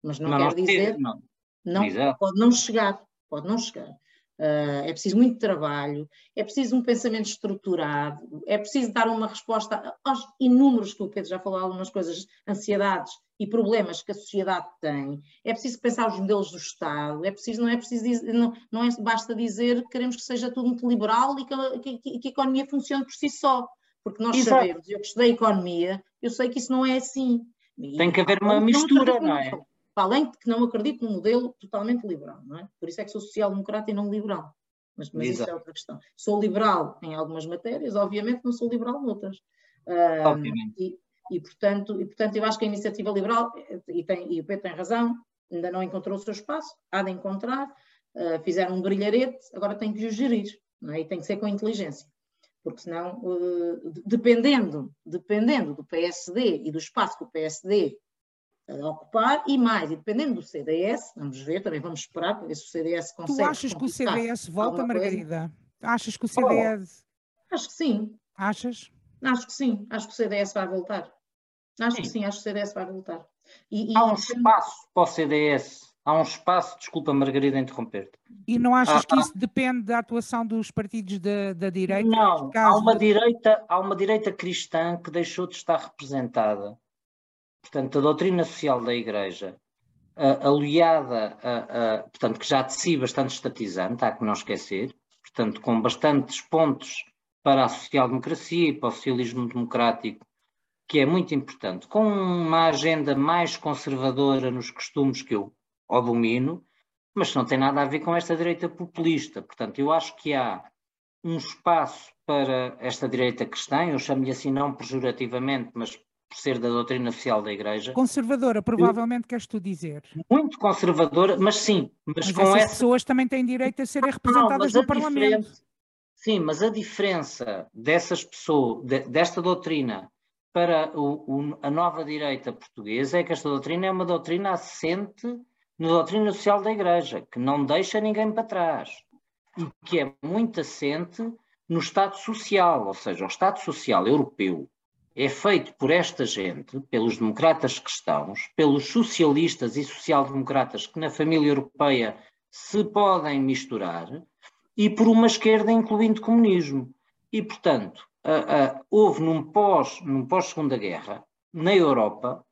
mas não, não quer dizer, não, não pode não chegar, pode não chegar. Uh, é preciso muito trabalho, é preciso um pensamento estruturado, é preciso dar uma resposta aos inúmeros, que o Pedro já falou algumas coisas, ansiedades e problemas que a sociedade tem. É preciso pensar os modelos do Estado, é preciso, não é preciso não, não é, basta dizer que queremos que seja tudo muito liberal e que, que, que a economia funcione por si só. Porque nós Exato. sabemos, eu que estudei economia, eu sei que isso não é assim. Tem que haver uma mistura, não é? Para além de que não acredito num modelo totalmente liberal, não é? Por isso é que sou social-democrata e não liberal. Mas, mas isso é outra questão. Sou liberal em algumas matérias, obviamente não sou liberal noutras. Obviamente. E, e, portanto, e, portanto, eu acho que a iniciativa liberal, e, tem, e o Pedro tem razão, ainda não encontrou o seu espaço, há de encontrar, uh, fizeram um brilharete, agora tem que o gerir, não é? e tem que ser com inteligência. Porque senão, uh, dependendo, dependendo do PSD e do espaço que o PSD a ocupar e mais, e dependendo do CDS, vamos ver, também vamos esperar para ver se o CDS consegue. Tu achas que o CDS volta, Margarida? Achas que o CDS. Oh, acho que sim. Achas? Acho que sim, acho que o CDS vai voltar. Acho sim. que sim, acho que o CDS vai voltar. E, e... Há um espaço para o CDS. Há um espaço, desculpa Margarida interromper-te. E não achas ah, que isso depende da atuação dos partidos da, da direita? Não, há uma, de... direita, há uma direita cristã que deixou de estar representada portanto, a doutrina social da Igreja, uh, aliada, a, a, portanto, que já de si bastante estatizante, há que não esquecer, portanto, com bastantes pontos para a social-democracia e para o socialismo democrático, que é muito importante, com uma agenda mais conservadora nos costumes que eu domino, mas não tem nada a ver com esta direita populista. Portanto, eu acho que há um espaço para esta direita cristã, eu chamo-lhe assim não pejorativamente, mas ser da doutrina oficial da Igreja. Conservadora, provavelmente queres tu dizer. Muito conservadora, mas sim. Mas, mas com essas essa... pessoas também têm direito a serem representadas não, no Parlamento. Sim, mas a diferença dessas pessoas, de, desta doutrina para o, o, a nova direita portuguesa é que esta doutrina é uma doutrina assente na doutrina social da Igreja, que não deixa ninguém para trás e que é muito assente no Estado Social, ou seja, o Estado Social europeu é feito por esta gente, pelos democratas cristãos, pelos socialistas e social-democratas que na família europeia se podem misturar e por uma esquerda incluindo comunismo. E, portanto, uh, uh, houve num pós, num pós-segunda guerra, na Europa,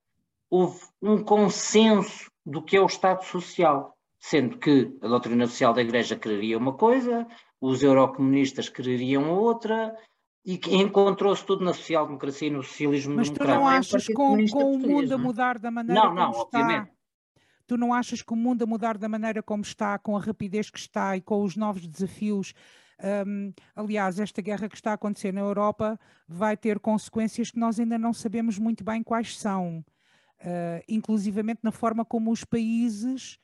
houve um consenso do que é o Estado Social, sendo que a doutrina social da Igreja quereria uma coisa, os eurocomunistas quereriam outra, e que encontrou-se tudo na social-democracia e no socialismo Mas tu não achas que com, com o mundo a mudar da maneira não, não, como obviamente. está... Tu não achas que o mundo a mudar da maneira como está, com a rapidez que está e com os novos desafios um, aliás, esta guerra que está a acontecer na Europa vai ter consequências que nós ainda não sabemos muito bem quais são, uh, inclusivamente na forma como os países,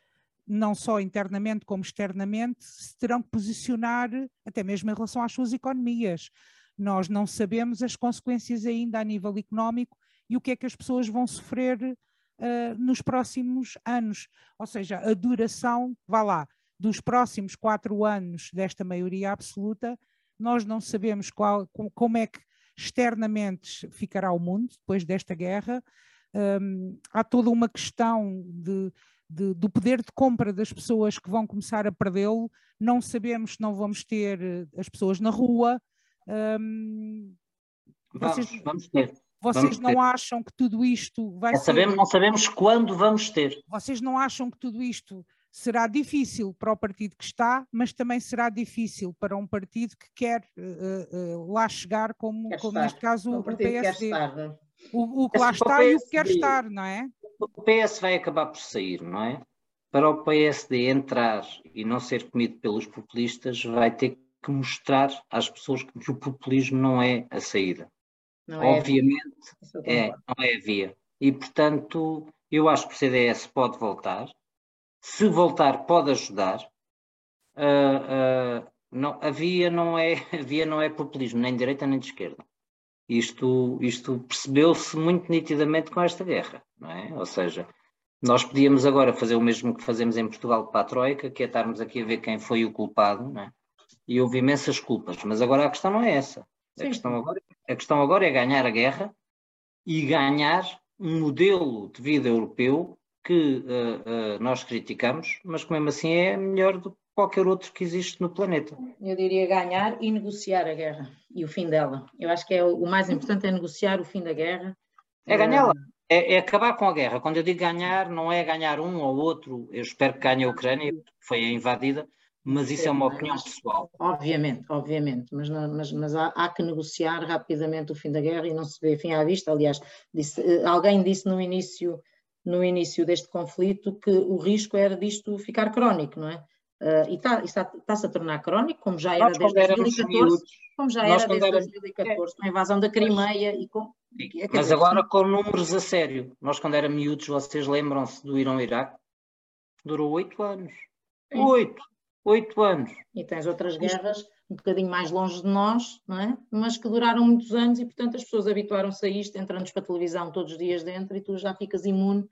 não só internamente como externamente, se terão que posicionar, até mesmo em relação às suas economias. Nós não sabemos as consequências ainda a nível económico e o que é que as pessoas vão sofrer uh, nos próximos anos. Ou seja, a duração, vá lá, dos próximos quatro anos desta maioria absoluta, nós não sabemos qual, como é que externamente ficará o mundo depois desta guerra. Um, há toda uma questão de, de, do poder de compra das pessoas que vão começar a perdê-lo. Não sabemos se não vamos ter eh, as pessoas na rua, um, vocês, vamos, vamos ter. Vocês vamos não ter. acham que tudo isto vai é, ser... Sabemos, não sabemos quando vamos ter. Vocês não acham que tudo isto será difícil para o partido que está, mas também será difícil para um partido que quer uh, uh, lá chegar, como, como neste caso o, o PSD. É? O, o, que lá está e o que quer estar, não é? O PS vai acabar por sair, não é? Para o PSD entrar e não ser comido pelos populistas, vai ter que mostrar às pessoas que o populismo não é a saída. Não é Obviamente, é, não é a via. E, portanto, eu acho que o CDS pode voltar. Se voltar, pode ajudar. Uh, uh, não, a, via não é, a via não é populismo, nem de direita nem de esquerda. Isto, isto percebeu-se muito nitidamente com esta guerra. Não é? Ou seja, nós podíamos agora fazer o mesmo que fazemos em Portugal para a Troika, que é estarmos aqui a ver quem foi o culpado, não é? E houve imensas culpas. Mas agora a questão não é essa. A questão, agora, a questão agora é ganhar a guerra e ganhar um modelo de vida europeu que uh, uh, nós criticamos, mas que mesmo assim é melhor do que qualquer outro que existe no planeta. Eu diria ganhar e negociar a guerra e o fim dela. Eu acho que é o, mais importante é negociar o fim da guerra. É ganhá-la. É, é, acabar com a guerra. Quando eu digo ganhar, não é ganhar um ou outro. Eu espero que ganhe a Ucrânia, que foi invadida, mas isso é uma opinião pessoal. Obviamente, obviamente, mas, não, mas, mas há, há, que negociar rapidamente o fim da guerra e não se vê fim à vista. Aliás, disse, eh, alguém disse no início, no início deste conflito que o risco era disto ficar crónico, não é? Uh, e está-se está, tá a tornar crónico, como já era desde 2014, como já era desde 2014, com a invasão da Crimeia e com... Mas agora com números a sério. Nós quando éramos miúdos, vocês lembram-se do Irão-Iraque? Durou oito anos. Oito! Oito anos. E tens outras guerras um bocadinho mais longe de nós, não é? mas que duraram muitos anos e, portanto, as pessoas habituaram-se a isto, entrando para a televisão todos os dias dentro e tu já ficas imune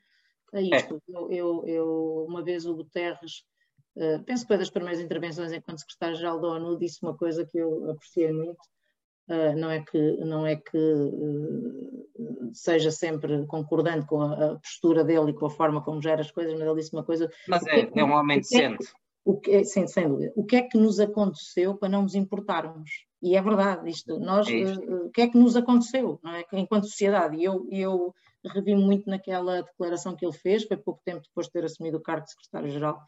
a isto. É. Eu, eu, eu, uma vez o Guterres, uh, penso que foi das primeiras intervenções enquanto secretário-geral da ONU, disse uma coisa que eu apreciei muito, Uh, não é que, não é que uh, seja sempre concordante com a, a, postura dele e com a forma como gera as coisas, mas ele disse uma coisa. Mas é, é, é um homem decente o que, sem, sem dúvida, o que é que nos aconteceu para não nos importarmos? E é verdade isto, nós, é isto. Uh, o que é que nos aconteceu, não é? enquanto sociedade? E eu, eu revi muito naquela declaração que ele fez, foi pouco tempo depois de ter assumido o cargo de secretário-geral,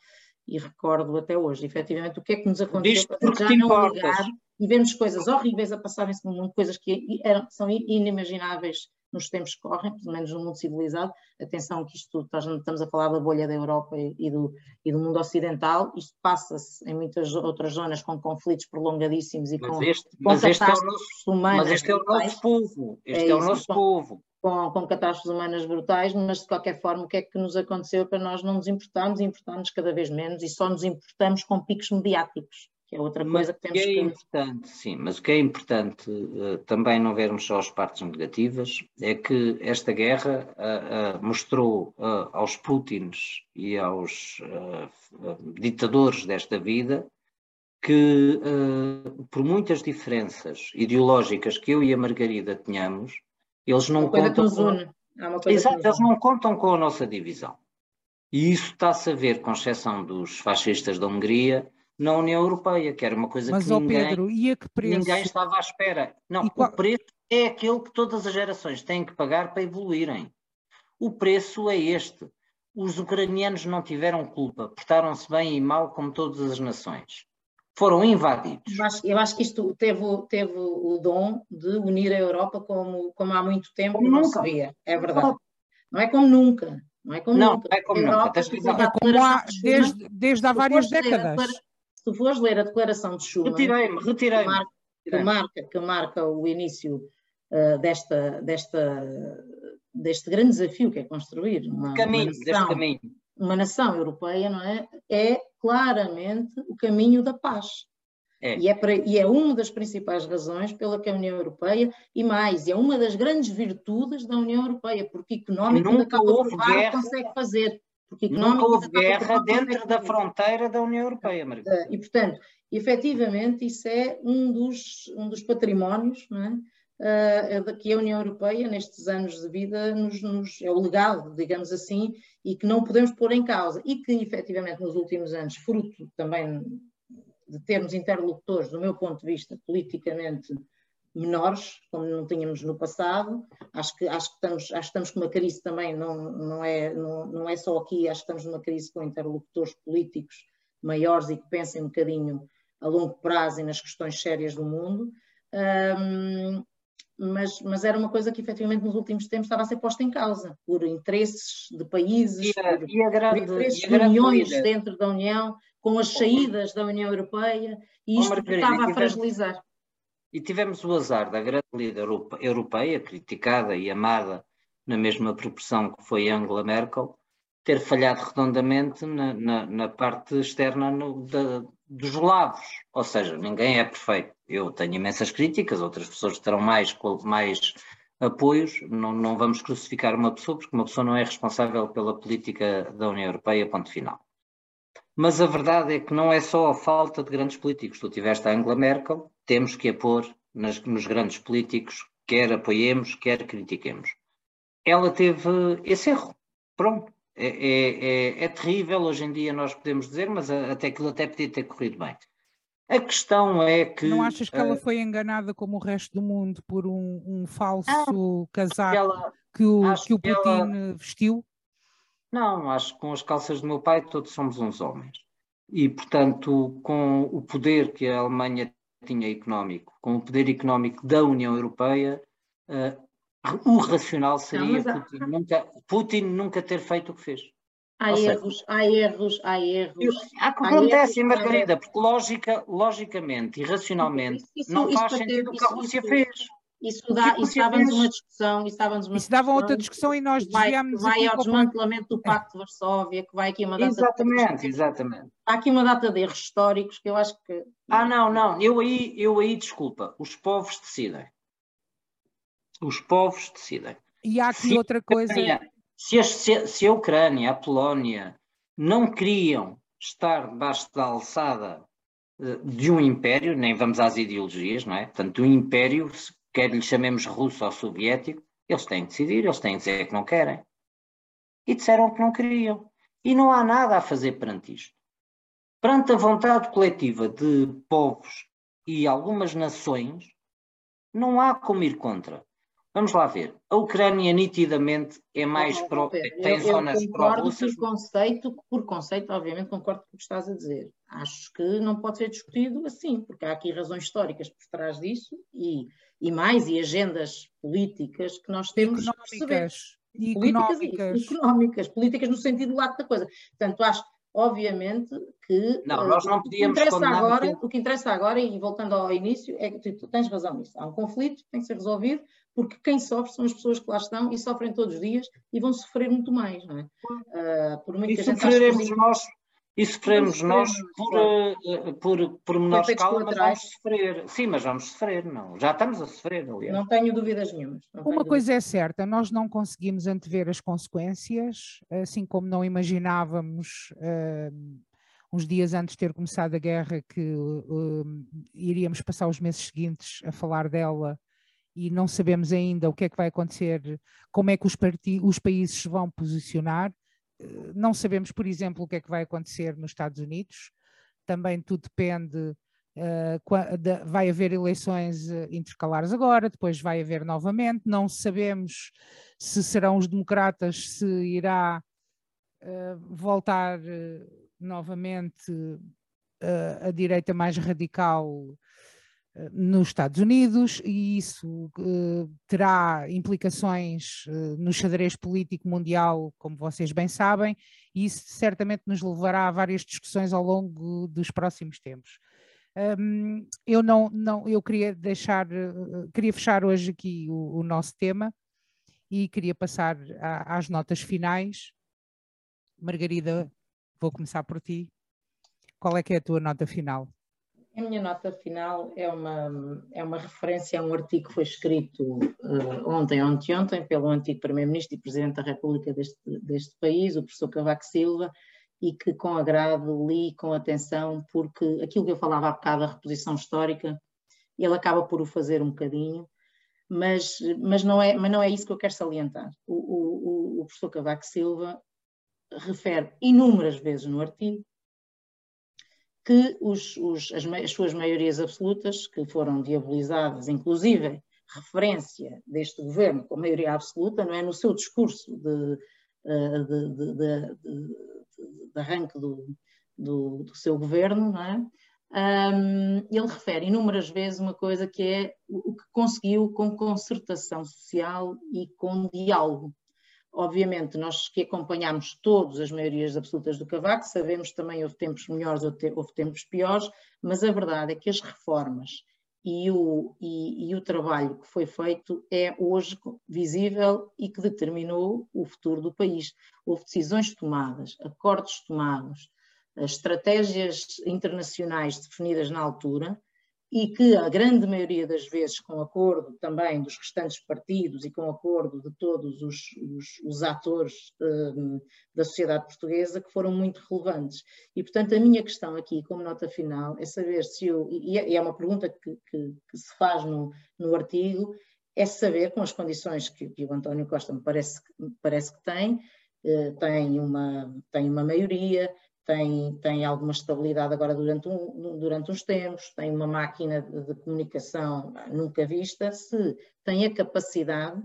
e recordo até hoje, efetivamente, o que é que nos aconteceu para já não ligar e vemos coisas horríveis a passarem-se no mundo, coisas que eram, são inimagináveis nos tempos que correm, pelo menos no mundo civilizado. Atenção que isto, estamos a falar da bolha da Europa e do, e do mundo ocidental, isto passa-se em muitas outras zonas com conflitos prolongadíssimos e mas com, este, com mas este é o nosso, humanas. Mas este é o nosso povo, este é, é o nosso com, povo. Com, com catástrofes humanas brutais, mas de qualquer forma, o que é que nos aconteceu para nós não nos importarmos importarmos cada vez menos e só nos importamos com picos mediáticos que é outra coisa que temos que... É importante, sim, mas o que é importante uh, também não vermos só as partes negativas é que esta guerra uh, uh, mostrou aos Putins e aos ditadores desta vida que, por muitas diferenças ideológicas que eu e a Margarida tenhamos, eles não contam. Com... Exato, eles não contam com a nossa divisão. E isso está-se a ver, com exceção dos fascistas da Hungria, na União Europeia, que era uma coisa Mas, que ninguém, Pedro, e a que preço? ninguém estava à espera. Não, E qual- o preço é aquele que todas as gerações têm que pagar para evoluírem. O preço é este. Os ucranianos não tiveram culpa, portaram-se bem e mal como todas as nações. Foram invadidos. Eu acho, eu acho que isto teve, o- teve o dom de unir a Europa como, como há muito tempo Como não nunca. se via. É verdade. Não é como nunca. Não é como Não, nunca. não é como A nunca, Europa, É como há desde, desde há várias décadas. declara- Se tu fores ler a declaração de Schuman, Retirei-me, retirei-me. Marca- que marca, que marca o início uh, desta, desta, deste grande desafio que é construir uma, Caminho, uma, nação, caminho. uma nação europeia, não é? É claramente o caminho da paz. É. E, é para- e é uma das principais razões pela que a União Europeia, e mais, é uma das grandes virtudes da União Europeia, porque que guerra- consegue fazer. Porque Nunca houve guerra dentro da fronteira da União Europeia, Margarida. Eh, E, portanto, efetivamente, isso é um dos, um dos patrimónios é? Da que a União Europeia, nestes anos de vida, nos, nos- é o legado, digamos assim, e que não podemos pôr em causa. E que, efetivamente, nos últimos anos, fruto também de termos interlocutores, do meu ponto de vista, politicamente menores, como não tínhamos no passado. Acho que, acho que, estamos, acho que estamos com uma crise também, não, não, é, não, não é só aqui, acho que estamos numa crise com interlocutores políticos maiores e que pensem um bocadinho a longo prazo e nas questões sérias do mundo. Ahm, mas, mas era uma coisa que efetivamente nos últimos tempos estava a ser posta em causa por interesses de países, E a, por, e a por grande, interesses e a de uniões dentro da União, com as saídas da União Europeia, e isto estava a fragilizar. E tivemos o azar da grande líder europe- europeia, criticada e amada na mesma proporção que foi Angela Merkel, ter falhado redondamente na, na- na parte externa no- da- dos lados. Ou seja, ninguém é perfeito. Eu tenho imensas críticas, outras pessoas terão mais, mais apoios. Não, não vamos crucificar uma pessoa, porque uma pessoa não é responsável pela política da União Europeia, ponto final. Mas a verdade é que não é só a falta de grandes políticos. Tu tiveste a Angela Merkel, temos que a pôr nas- nos grandes políticos, quer apoiemos, quer critiquemos. Ela teve esse erro. Pronto. É, é- é- é terrível hoje em dia, nós podemos dizer, mas a- até aquilo até podia ter corrido bem. A questão é que. Não achas que ela eh, foi enganada como o resto do mundo por um, um falso casaco ela- que o, que o que ela- Putin vestiu? Não, acho que com as calças do meu pai todos somos uns homens. E, portanto, com o poder que a Alemanha tinha económico, com o poder económico da União Europeia, eh, o racional seria mas há- Putin, nunca, Putin nunca ter feito o que fez. Há Ou seja, erros, há erros, há erros. Há que acontece, erros, Margarida, porque logica, logicamente e racionalmente Isso- não isso faz para ter- sentido o que a Rússia isso- fez. Isso, dá, isso dava-nos uma discussão, isso dava-nos uma Isso dava outra discussão e nós vai, desviámos vai aqui ao desmantelamento do Pacto de Varsóvia, que vai aqui uma data Exatamente, de... exatamente. Há aqui uma data de erros históricos que eu acho que... Ah, não, não, eu aí, eu aí, desculpa, os povos decidem. Os povos decidem. E há aqui Se outra coisa. Se a, se- se a Ucrânia, a Polónia não queriam estar debaixo da alçada eh, de um império, nem vamos às ideologias, não é? Portanto, de um império, quer lhe chamemos russo ou soviético, eles têm que decidir, eles têm que dizer que não querem. E disseram que não queriam. E não há nada a fazer perante isto. Perante a vontade coletiva de povos e algumas nações, não há como ir contra. Vamos lá ver. A Ucrânia nitidamente é mais Oh, oh, pró, Pedro, tem eu- zonas pró-russas. Por conceito, por conceito, obviamente, concordo com o que estás a dizer. Acho que não pode ser discutido assim, porque há aqui razões históricas por trás disso e, e mais, e agendas políticas que nós temos que perceber. económicas. E políticas económicas. e económicas, políticas no sentido lato da coisa. Portanto, acho, obviamente, que Não, eh, nós não o que podíamos interessa agora, aquilo. o que interessa agora, e voltando ao início, é que tu, tu tens razão nisso. Há um conflito que tem que ser resolvido, porque quem sofre são as pessoas que lá estão e sofrem todos os dias e vão sofrer muito mais, não é? Ah, por muito E que a gente ache sofreremos nós, e sofreremos nós por, eh, por, por menor Efeitos escala, mas vamos sofrer. Sim, mas vamos sofrer, não. Já estamos a sofrer, aliás. Não tenho dúvidas nenhumas. Uma dúvidas. coisa é certa, nós não conseguimos antever as consequências, assim como não imaginávamos eh, uns dias antes de ter começado a guerra que eh, iríamos passar os meses seguintes a falar dela e não sabemos ainda o que é que vai acontecer, como é que os, os países se vão posicionar. Não sabemos, por exemplo, o que é que vai acontecer nos Estados Unidos. Também tudo depende. vai haver eleições intercalares agora, depois vai haver novamente. Não sabemos se serão os democratas, se irá voltar novamente a direita mais radical nos Estados Unidos e isso uh, terá implicações uh, no xadrez político mundial, como vocês bem sabem, e isso certamente nos levará a várias discussões ao longo dos próximos tempos. Um, eu não, não, eu queria deixar, uh, queria fechar hoje aqui o, o nosso tema e queria passar a, às notas finais. Margarida, vou começar por ti. Qual é que é a tua nota final? A minha nota final é uma, é uma referência a um artigo que foi escrito uh, ontem, ontem, ontem, pelo antigo Primeiro-Ministro e Presidente da República deste, deste país, o professor Cavaco Silva, e que com agrado li com atenção, porque aquilo que eu falava há bocado, a reposição histórica, ele acaba por o fazer um bocadinho, mas, mas, não, é, mas não é isso que eu quero salientar. O, o, o professor Cavaco Silva refere inúmeras vezes no artigo que os, os, as, as, suas maiorias absolutas, que foram diabolizadas, inclusive referência deste governo com maioria absoluta, não é no seu discurso de, eh, de, de, de, de arranque do, do, do, seu governo, não é? Um, ele refere inúmeras vezes uma coisa que é o que conseguiu com concertação social e com diálogo. Obviamente, nós que acompanhamos todas as maiorias absolutas do Cavaco, sabemos também houve tempos melhores, houve tempos piores, mas a verdade é que as reformas e o, e, e o trabalho que foi feito é hoje visível e que determinou o futuro do país. Houve decisões tomadas, acordos tomados, estratégias internacionais definidas na altura, e que a grande maioria das vezes, com acordo também dos restantes partidos e com acordo de todos os, os, os atores um, da sociedade portuguesa, que foram muito relevantes. E, portanto, a minha questão aqui, como nota final, é saber se eu, e é, é uma pergunta que, que, que se faz no, no artigo, é saber, com as condições que, que o António Costa me parece, parece que tem, eh, tem, uma, tem uma maioria, tem, tem alguma estabilidade agora durante, um, durante uns tempos, tem uma máquina de, de comunicação nunca vista, se tem a capacidade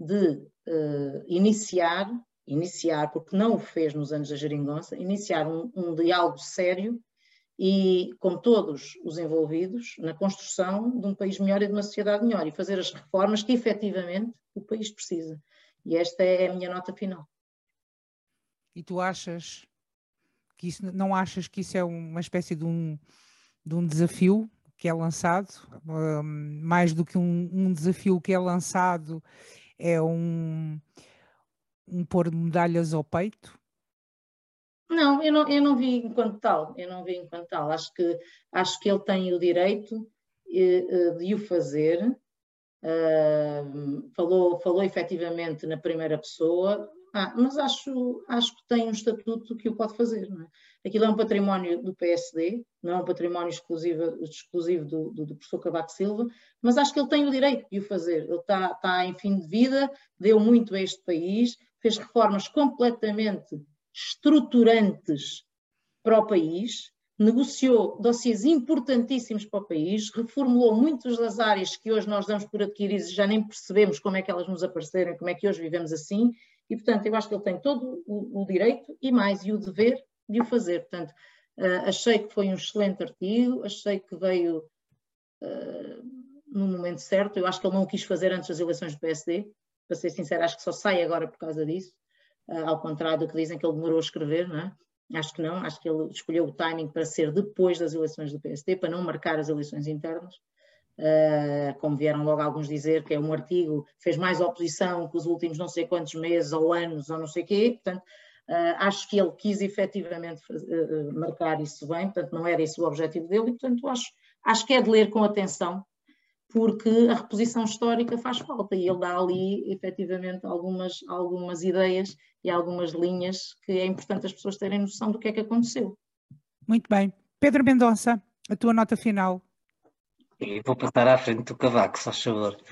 de uh, iniciar, iniciar, porque não o fez nos anos da geringonça, iniciar um, um diálogo sério e com todos os envolvidos na construção de um país melhor e de uma sociedade melhor e fazer as reformas que efetivamente o país precisa. E esta é a minha nota final. E tu achas que isso, não achas que isso é uma espécie de um, de um desafio que é lançado? Um, mais do que um, um, desafio que é lançado, é um, um pôr medalhas ao peito? Não, eu não, eu não vi enquanto tal, eu não vi enquanto tal. Acho que, acho que ele tem o direito eh, eh, de o fazer. Uh, falou, falou efetivamente na primeira pessoa, ah, mas acho, acho que tem um estatuto que o pode fazer. Não é? Aquilo é um património do PSD, não é um património exclusivo, exclusivo do, do, do, professor Cavaco Silva, mas acho que ele tem o direito de o fazer. Ele está, está em fim de vida, deu muito a este país, fez reformas completamente estruturantes para o país, negociou dossiês importantíssimos para o país, reformulou muitas das áreas que hoje nós damos por adquiridas e já nem percebemos como é que elas nos apareceram, como é que hoje vivemos assim, e, portanto, eu acho que ele tem todo o, o direito e mais, e o dever de o fazer. Portanto, uh, achei que foi um excelente artigo, achei que veio uh, no momento certo. Eu acho que ele não o quis fazer antes das eleições do PSD, para ser sincero, acho que só sai agora por causa disso, uh, ao contrário do que dizem que ele demorou a escrever, não é? Acho que não, acho que ele escolheu o timing para ser depois das eleições do PSD, para não marcar as eleições internas. Uh, como vieram logo alguns dizer, que é um artigo fez mais oposição que os últimos não sei quantos meses ou anos ou não sei quê, portanto, uh, acho que ele quis efetivamente uh, marcar isso bem, portanto, não era esse o objetivo dele, e portanto, acho, acho que é de ler com atenção, porque a reposição histórica faz falta e ele dá ali efetivamente algumas, algumas ideias e algumas linhas que é importante as pessoas terem noção do que é que aconteceu. Muito bem. Pedro Mendonça, a tua nota final. E vou passar à frente do cavaco, só favor.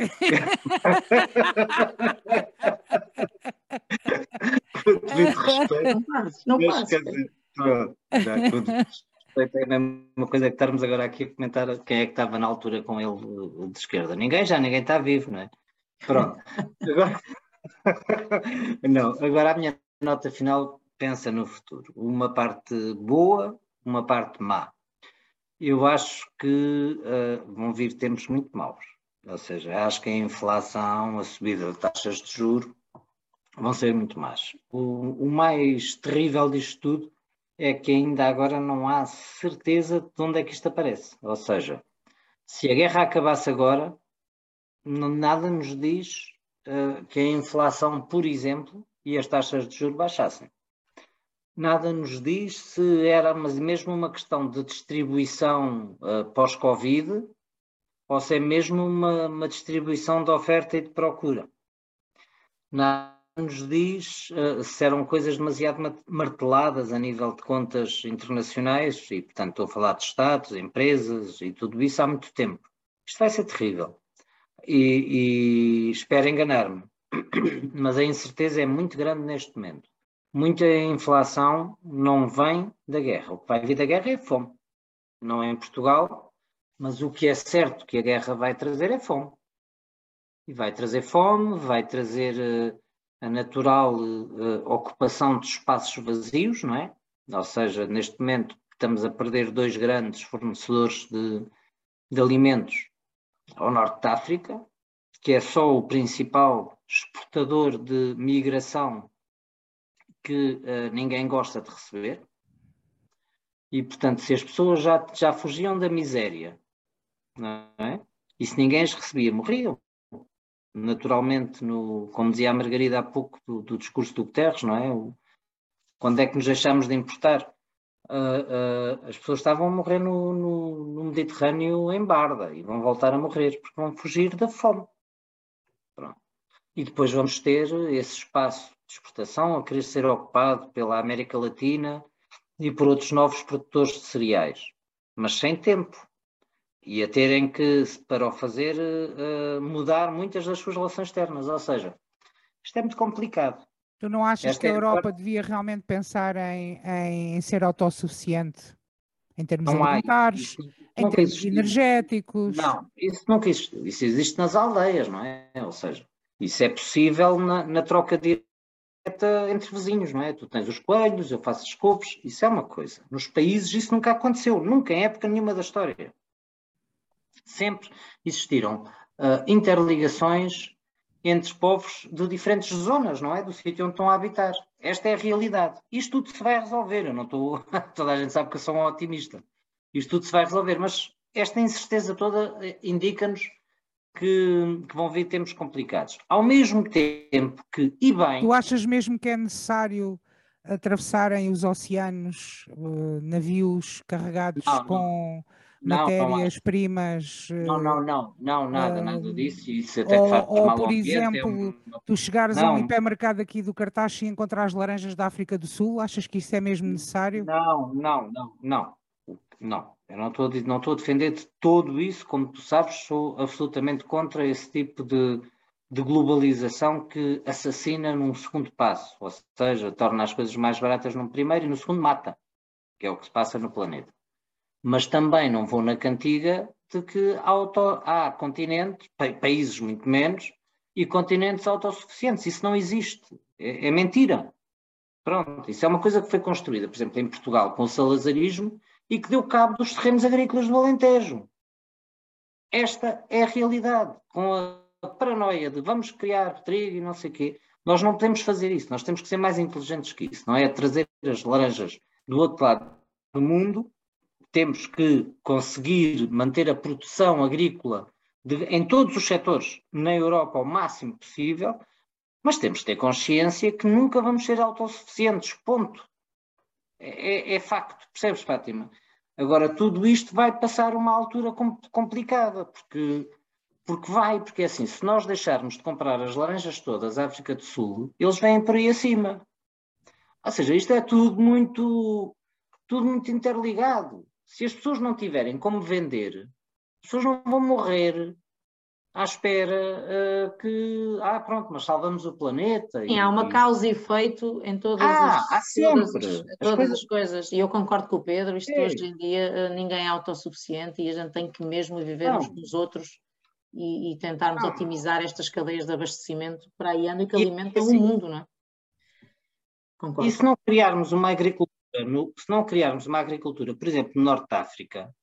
respeito. fazes, não Mas, fazes. quer dizer, pronto, já tudo. É a mesma coisa que estarmos agora aqui a comentar quem é que estava na altura com ele de esquerda. Ninguém já, ninguém está vivo, não é? Pronto. Agora, não, agora a minha nota final pensa no futuro. Uma parte boa, uma parte má. Eu acho que uh, vão vir tempos muito maus. Ou seja, acho que a inflação, a subida de taxas de juros vão ser muito más. O, o mais terrível disto tudo é que ainda agora não há certeza de onde é que isto aparece. Ou seja, se a guerra acabasse agora, nada nos diz uh, que a inflação, por exemplo, e as taxas de juros baixassem. Nada nos diz se era mas mesmo uma questão de distribuição uh, pós-Covid ou se é mesmo uma, uma, distribuição de oferta e de procura. Nada nos diz uh, se eram coisas demasiado marteladas a nível de contas internacionais, e portanto estou a falar de Estados, empresas e tudo isso há muito tempo. Isto vai ser terrível. E, e espero enganar-me, mas a incerteza é muito grande neste momento. Muita inflação não vem da guerra. O que vai vir da guerra é fome. Não é em Portugal, mas o que é certo que a guerra vai trazer é fome. E vai trazer fome, vai trazer uh, a natural uh, ocupação de espaços vazios, não é? Ou seja, neste momento estamos a perder dois grandes fornecedores de, de alimentos ao norte da África, que é só o principal exportador de migração que uh, ninguém gosta de receber. E, portanto, se as pessoas já, já fugiam da miséria, não é? E se ninguém as recebia, morriam naturalmente, no, como dizia a Margarida há pouco, do, do discurso do Guterres, não é? O, quando é que nos deixamos de importar? Uh, uh, as pessoas estavam a morrer no, no, no, Mediterrâneo em barda e vão voltar a morrer porque vão fugir da fome. Pronto. E depois vamos ter esse espaço de exportação a querer ser ocupado pela América Latina e por outros novos produtores de cereais, mas sem tempo e a terem que, para o fazer, uh, mudar muitas das suas relações externas. Ou seja, isto é muito complicado. Tu não achas Esta que a é Europa é... devia realmente pensar em, em ser autossuficiente? Em termos não alimentares, em termos existe. energéticos? Não, isso nunca existe. Isso existe nas aldeias, não é? Ou seja, isso é possível na, na troca entre vizinhos, não é? Tu tens os coelhos, eu faço as couves, isso é uma coisa. Nos países isso nunca aconteceu, nunca em época nenhuma da história sempre existiram uh, interligações entre povos de diferentes zonas, não é? Do sítio onde estão a habitar. Esta é a realidade. Isto tudo se vai resolver. Eu não estou. Toda a gente sabe que eu sou um otimista. Isto tudo se vai resolver, mas esta incerteza toda eh, indica-nos que, que, vão vir tempos complicados. Ao mesmo tempo que, e bem. Tu achas mesmo que é necessário atravessarem os oceanos, uh, navios carregados não, com. Não matérias-primas. Não, não, não, não, nada, uh, nada disso. Isso até ou, faz ou por exemplo, é um... tu chegares não. a um hipermercado aqui do Cartaz e encontrares laranjas da África do Sul, achas que isso é mesmo necessário? Não, não, não, não. Não, eu não estou, a, não estou a defender de todo isso, como tu sabes, sou absolutamente contra esse tipo de, de globalização que assassina num segundo passo, ou seja, torna as coisas mais baratas num primeiro e no segundo mata, que é o que se passa no planeta mas também não vou na cantiga de que auto, há continentes, países muito menos, e continentes autossuficientes. Isso não existe. É, é, mentira. Pronto, isso é uma coisa que foi construída, por exemplo, em Portugal, com o salazarismo e que deu cabo dos terrenos agrícolas do Alentejo. Esta é a realidade. Com a paranoia de vamos criar trigo e não sei o quê, nós não podemos fazer isso. Nós temos que ser mais inteligentes que isso. Não é trazer as laranjas do outro lado do mundo temos que conseguir manter a produção agrícola de, em todos os setores na Europa ao máximo possível, mas temos que ter consciência que nunca vamos ser autossuficientes, ponto. É, é, é facto, percebes, Fátima? Agora, tudo isto vai passar uma altura complicada, porque, porque vai, porque é assim, se nós deixarmos de comprar as laranjas todas à África do Sul, eles vêm por aí acima. Ou seja, isto é tudo muito, tudo muito interligado se as pessoas não tiverem como vender, as pessoas não vão morrer à espera uh, que, ah, pronto, mas salvamos o planeta. Sim, e, há uma causa e efeito em todas, ah, as, há todas, as, todas coisas... as, coisas... E eu concordo com o Pedro, isto hoje em dia uh, ninguém é autossuficiente e a gente tem que mesmo viver Não. uns com os outros e, e tentarmos Não. otimizar estas cadeias de abastecimento para aí ano que alimentam assim, o mundo, não é? Concordo. E se não criarmos uma agricultura, no, se não criarmos uma agricultura, por exemplo, no Norte de África,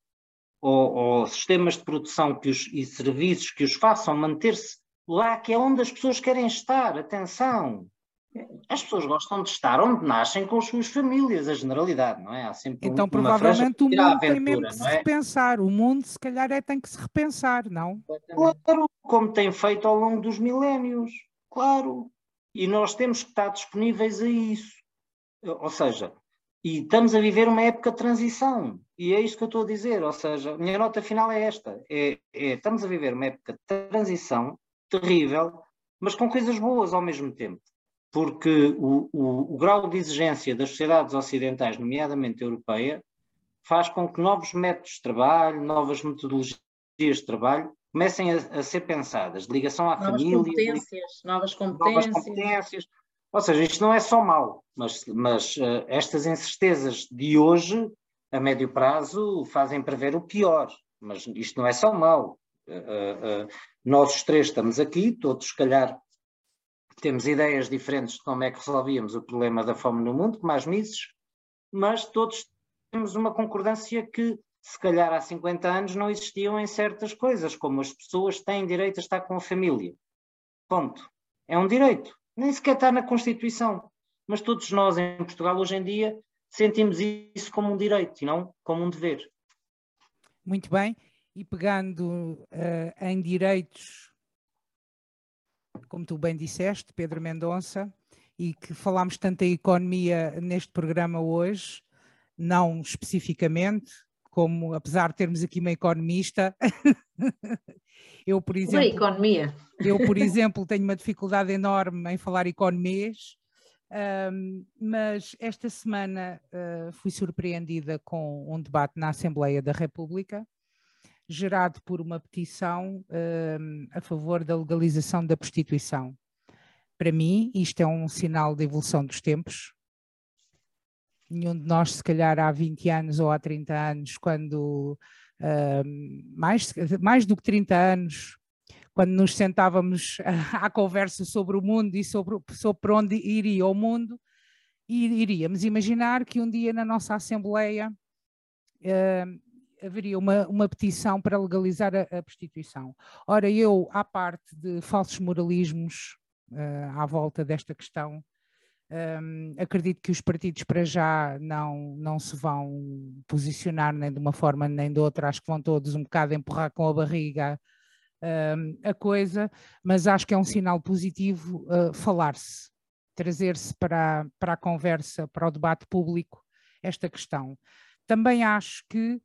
ou, ou sistemas de produção que os, e serviços que os façam manter-se lá, que é onde as pessoas querem estar. Atenção! As pessoas gostam de estar onde nascem com as suas famílias, a generalidade, não é? Há sempre então, provavelmente, o mundo aventura, tem mesmo que se é? repensar. O mundo, se calhar, é, tem que se repensar, não? Claro, como tem feito ao longo dos milénios, claro. E nós temos que estar disponíveis a isso. Ou seja, e estamos a viver uma época de transição. E é isso que eu estou a dizer. Ou seja, a minha nota final é esta: é, é, estamos a viver uma época de transição terrível, mas com coisas boas ao mesmo tempo. Porque o, o, o grau de exigência das sociedades ocidentais, nomeadamente europeia, faz com que novos métodos de trabalho, novas metodologias de trabalho comecem a, a ser pensadas, de ligação à novas família, competências, novas competências. Novas competências ou seja, isto não é só mau, mas, mas uh, estas incertezas de hoje, a médio prazo, fazem prever o pior. Mas isto não é só mau. Uh, uh, nós os três estamos aqui, todos, se calhar, temos ideias diferentes de como é que resolvíamos o problema da fome no mundo, as Mises, mas todos temos uma concordância que, se calhar há 50 anos, não existiam em certas coisas, como as pessoas têm direito a estar com a família. Ponto. É um direito nem sequer está na Constituição. Mas todos nós em Portugal hoje em dia sentimos isso como um direito e não como um dever. Muito bem. E pegando uh, em direitos, como tu bem disseste, Pedro Mendonça, e que falámos tanto em economia neste programa hoje, não especificamente, como apesar de termos aqui uma economista, Eu, por exemplo, economia. eu, por exemplo, tenho uma dificuldade enorme em falar economês, um, mas esta semana uh, fui surpreendida com um debate na Assembleia da República, gerado por uma petição um, a favor da legalização da prostituição. Para mim, isto é um sinal de evolução dos tempos. Nenhum de nós, se calhar há 20 anos ou há 30 anos, quando mais, mais do que 30 anos, quando nos sentávamos à conversa sobre o mundo e sobre, sobre onde iria o mundo, iríamos imaginar que um dia na nossa Assembleia uh, haveria uma, uma petição para legalizar a, a, prostituição. Ora, eu, à parte de falsos moralismos uh, à volta desta questão, um, acredito que os partidos para já não, não se vão posicionar nem de uma forma nem de outra, acho que vão todos um bocado empurrar com a barriga um, a coisa, mas acho que é um sinal positivo uh, falar-se, trazer-se para, para a conversa, para o debate público esta questão. Também acho que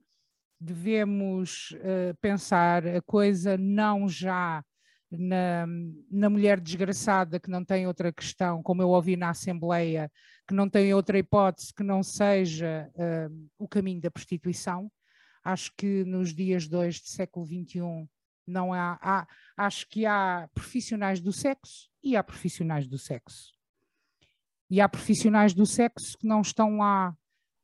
devemos uh, pensar a coisa não já na, na mulher desgraçada que não tem outra questão, como eu ouvi na Assembleia, que não tem outra hipótese que não seja uh, o caminho da prostituição. Acho que nos dias de hoje, do século XXI, não há, há, acho que há profissionais do sexo e há profissionais do sexo. E há profissionais do sexo que não estão lá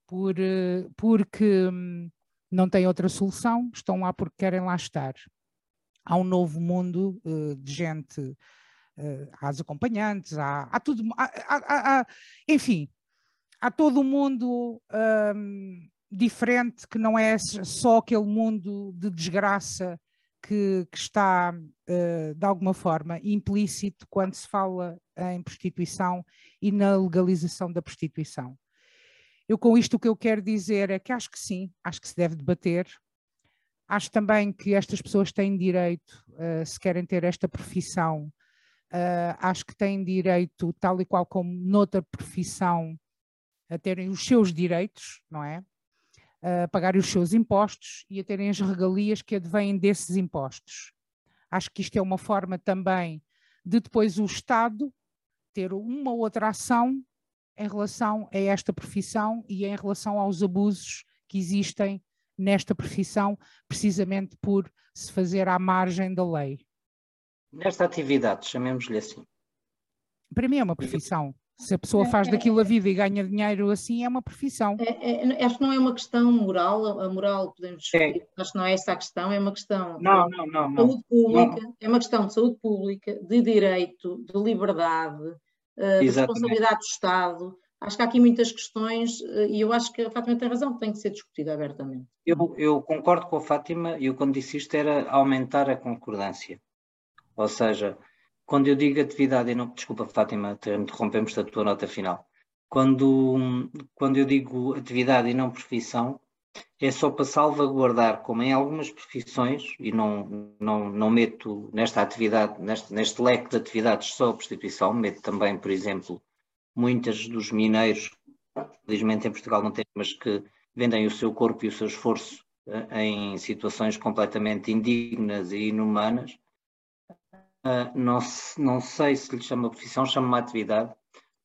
por, uh, porque um, não têm outra solução, estão lá porque querem lá estar há um novo mundo uh, de gente, uh, há as acompanhantes, há, há tudo, há, há, enfim, há todo um mundo um, diferente que não é só aquele mundo de desgraça que, que está, uh, de alguma forma, implícito quando se fala em prostituição e na legalização da prostituição. Eu com isto o que eu quero dizer é que acho que sim, acho que se deve debater, Acho também que estas pessoas têm direito, uh, se querem ter esta profissão, uh, acho que têm direito, tal e qual como noutra profissão, a terem os seus direitos, não é? A pagarem os seus impostos e a terem as regalias que advêm desses impostos. Acho que isto é uma forma também de depois o Estado ter uma outra ação em relação a esta profissão e em relação aos abusos que existem nesta profissão, precisamente por se fazer à margem da lei. nesta atividade, chamemos-lhe assim? Para mim é uma profissão. Se a pessoa faz daquilo a vida e ganha dinheiro assim, é uma profissão. É, é, acho que não é uma questão moral, a moral podemos discutir, é. acho que não é essa a questão, é uma questão não, não, não, de saúde pública, não. é uma questão de saúde pública, de direito, de liberdade, uh, de responsabilidade do Estado. Acho que há aqui muitas questões uh, e eu acho que a Fátima tem razão, que tem que ser discutida abertamente. Eu, eu concordo com a Fátima e eu quando disse isto era aumentar a concordância. Ou seja, quando eu digo atividade, e não, desculpa Fátima, interrompemos a tua nota final. Quando, quando eu digo atividade e não profissão, é só para salvaguardar, como em algumas profissões, e não, não, não meto nesta atividade, neste, neste leque de atividades só a prostituição, meto também, por exemplo, muitas dos mineiros, felizmente em Portugal não tem, mas que vendem o seu corpo e o seu esforço eh, em situações completamente indignas e inumanas, Uh, não, não sei se lhe chama profissão, chama-me atividade.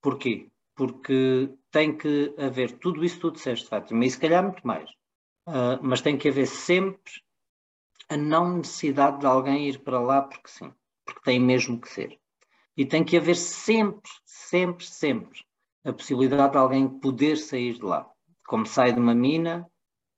Porquê? Porque tem que haver tudo isso que tu disseste, Fátima, e se calhar muito mais. Uh, mas tem que haver sempre a não necessidade de alguém ir para lá porque sim, porque tem mesmo que ser. E tem que haver sempre, sempre, sempre a possibilidade de alguém poder sair de lá. Como sai de uma mina,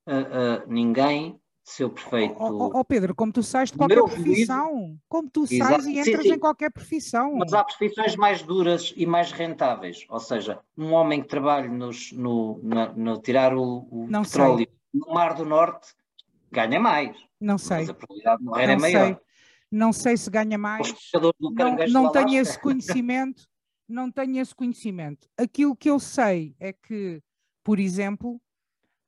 uh, ninguém seu perfeito. Oh, oh, Pedro, como tu sais de qualquer profissão, como tu sais Exato. e entras sim, sim. em qualquer profissão. Mas há profissões mais duras e mais rentáveis. Ou seja, um homem que trabalha nos, no, no, no tirar o, o petróleo sei. no Mar do Norte ganha mais. Não sei. Mas a probabilidade de morrer é não é maior. Sei. Não sei se ganha mais. Não, não tenho esse conhecimento. Não tenho esse conhecimento. Aquilo que eu sei é que, por exemplo,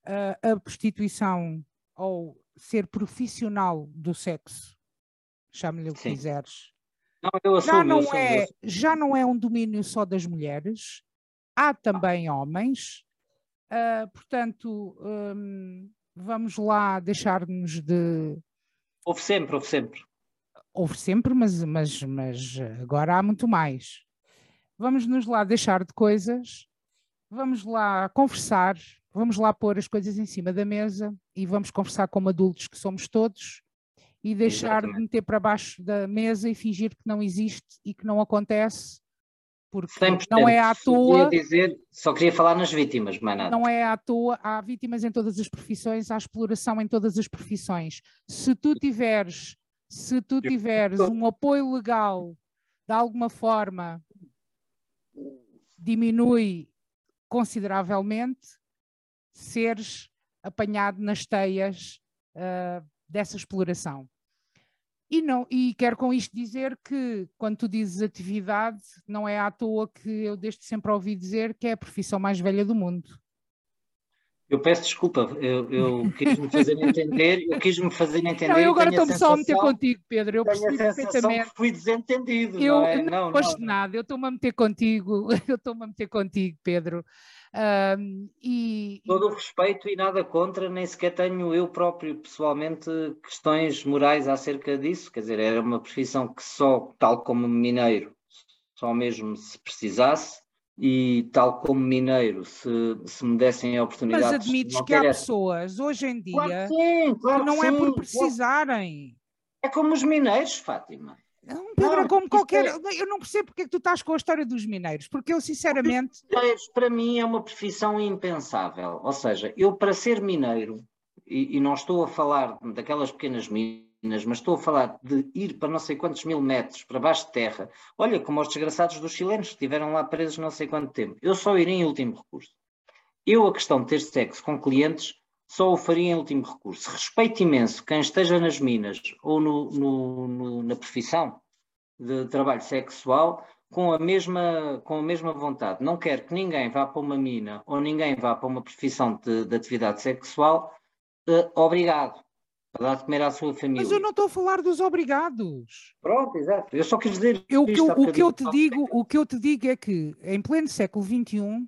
a, a prostituição ou ser profissional do sexo, chame-lhe o que quiseres. Não, assumo, já, não assumo, é, já não é um domínio só das mulheres, há também homens, uh, portanto, um, vamos lá deixar-nos de. Houve sempre, houve sempre. Houve sempre, mas, mas, mas agora há muito mais. Vamos nos lá deixar de coisas, vamos lá conversar, vamos lá pôr as coisas em cima da mesa e vamos conversar como adultos que somos todos e deixar Exatamente. de meter para baixo da mesa e fingir que não existe e que não acontece, porque 100%. não é à toa. Dizer, só queria falar nas vítimas, mas Não é à toa, há vítimas em todas as profissões, há exploração em todas as profissões. Se tu tiveres, se tu tiveres um apoio legal de alguma forma, diminui consideravelmente seres apanhado nas teias uh, dessa exploração. E, não, e quero com isto dizer que, quando tu dizes atividade, não é à toa que eu desde sempre ouvi dizer que é a profissão mais velha do mundo. Eu peço desculpa, eu, eu quis-me fazer entender, eu quis-me fazer entender. Não, eu agora estou-me só a meter contigo, Pedro. Eu percebi perfeitamente. Que fui desentendido. Eu não, é? não, não nada, eu estou-me a meter contigo, eu estou-me a meter contigo, Pedro. Um, e, Todo o respeito e nada contra, nem sequer tenho eu próprio, pessoalmente, questões morais acerca disso. Quer dizer, era uma profissão que só, tal como mineiro, só mesmo se precisasse, e tal como mineiro, se, se me dessem a oportunidade. Mas admites que há pessoas hoje em dia claro que, sim, claro que não é por precisarem. É como os mineiros, Fátima. Não, Pedro, não, é como qualquer. É... Eu não percebo porque é que tu estás com a história dos mineiros, porque eu, sinceramente. Mineiros, para mim, é uma profissão impensável. Ou seja, eu, para ser mineiro, e, e não estou a falar daquelas pequenas minas, mas estou a falar de ir para não sei quantos mil metros para baixo de terra. Olha, como os desgraçados dos chilenos que estiveram lá presos não sei quanto tempo. Eu só iria em último recurso. Eu, a questão de ter sexo com clientes, só o faria em último recurso. Respeito imenso quem esteja nas minas ou no, no, no, na profissão de trabalho sexual com a, mesma, com a mesma vontade. Não quero que ninguém vá para uma mina ou ninguém vá para uma profissão de, de atividade sexual uh, obrigado. Dar de comer à sua família. Mas eu não estou a falar dos obrigados. Pronto, exato. Eu só quis dizer. Eu, que eu, o, que eu te digo, o que eu te digo é que, em pleno século XXI,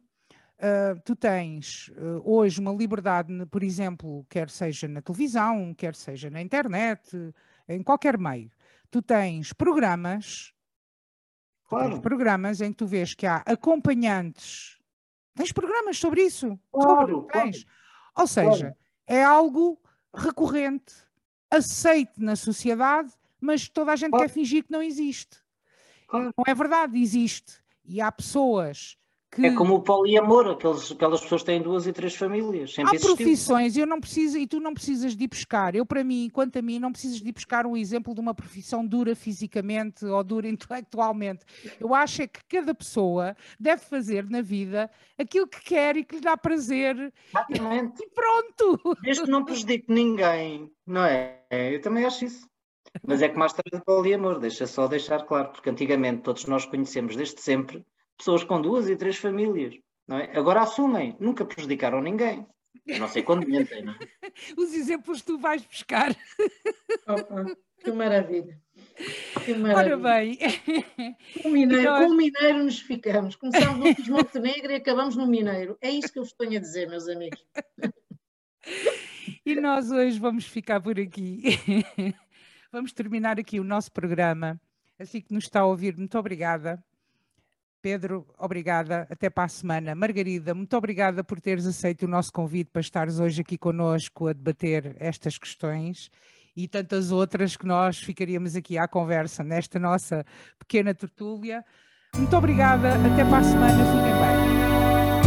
Uh, tu tens uh, hoje uma liberdade, por exemplo, quer seja na televisão, quer seja na internet, em qualquer meio. Tu tens programas, claro. tens programas em que tu vês que há acompanhantes. Tens programas sobre isso. Claro, sobre, tens. Claro. Ou seja, claro. é algo recorrente, aceite na sociedade, mas toda a gente quer fingir que não existe. Não é verdade, existe. E há pessoas que... É como o poliamor, aqueles, aquelas pessoas têm duas e três famílias. Há existiu. profissões, eu não preciso, e tu não precisas de ir buscar. Eu, para mim, quanto a mim, não precisas de ir buscar um exemplo de uma profissão dura fisicamente ou dura intelectualmente. Eu acho é que cada pessoa deve fazer na vida aquilo que quer e que lhe dá prazer. Exatamente. E pronto! Desde que não prejudique ninguém, não é? Eu também acho isso. Mas é que mais tarde o poliamor, deixa só deixar claro, porque antigamente todos nós conhecemos desde sempre pessoas com duas e três famílias. Não é? Agora assumem, nunca prejudicaram ninguém. Eu não sei quando mentem, não é? Os exemplos tu vais buscar. Opa, que maravilha. Que maravilha. Ora bem. Com o Mineiro, nós... com o Mineiro nos ficamos. Começamos no Montenegro e acabamos no Mineiro. É isto que eu vos tenho a dizer, meus amigos. E nós hoje vamos ficar por aqui. Vamos terminar aqui o nosso programa. Assim que nos está a ouvir, muito obrigada Pedro, obrigada. Até para a semana. Margarida, muito obrigada por teres aceito o nosso convite para estares hoje aqui conosco a debater estas questões e tantas outras que nós ficaríamos aqui à conversa nesta nossa pequena tertúlia. Muito obrigada. Até para a semana. Fiquem bem.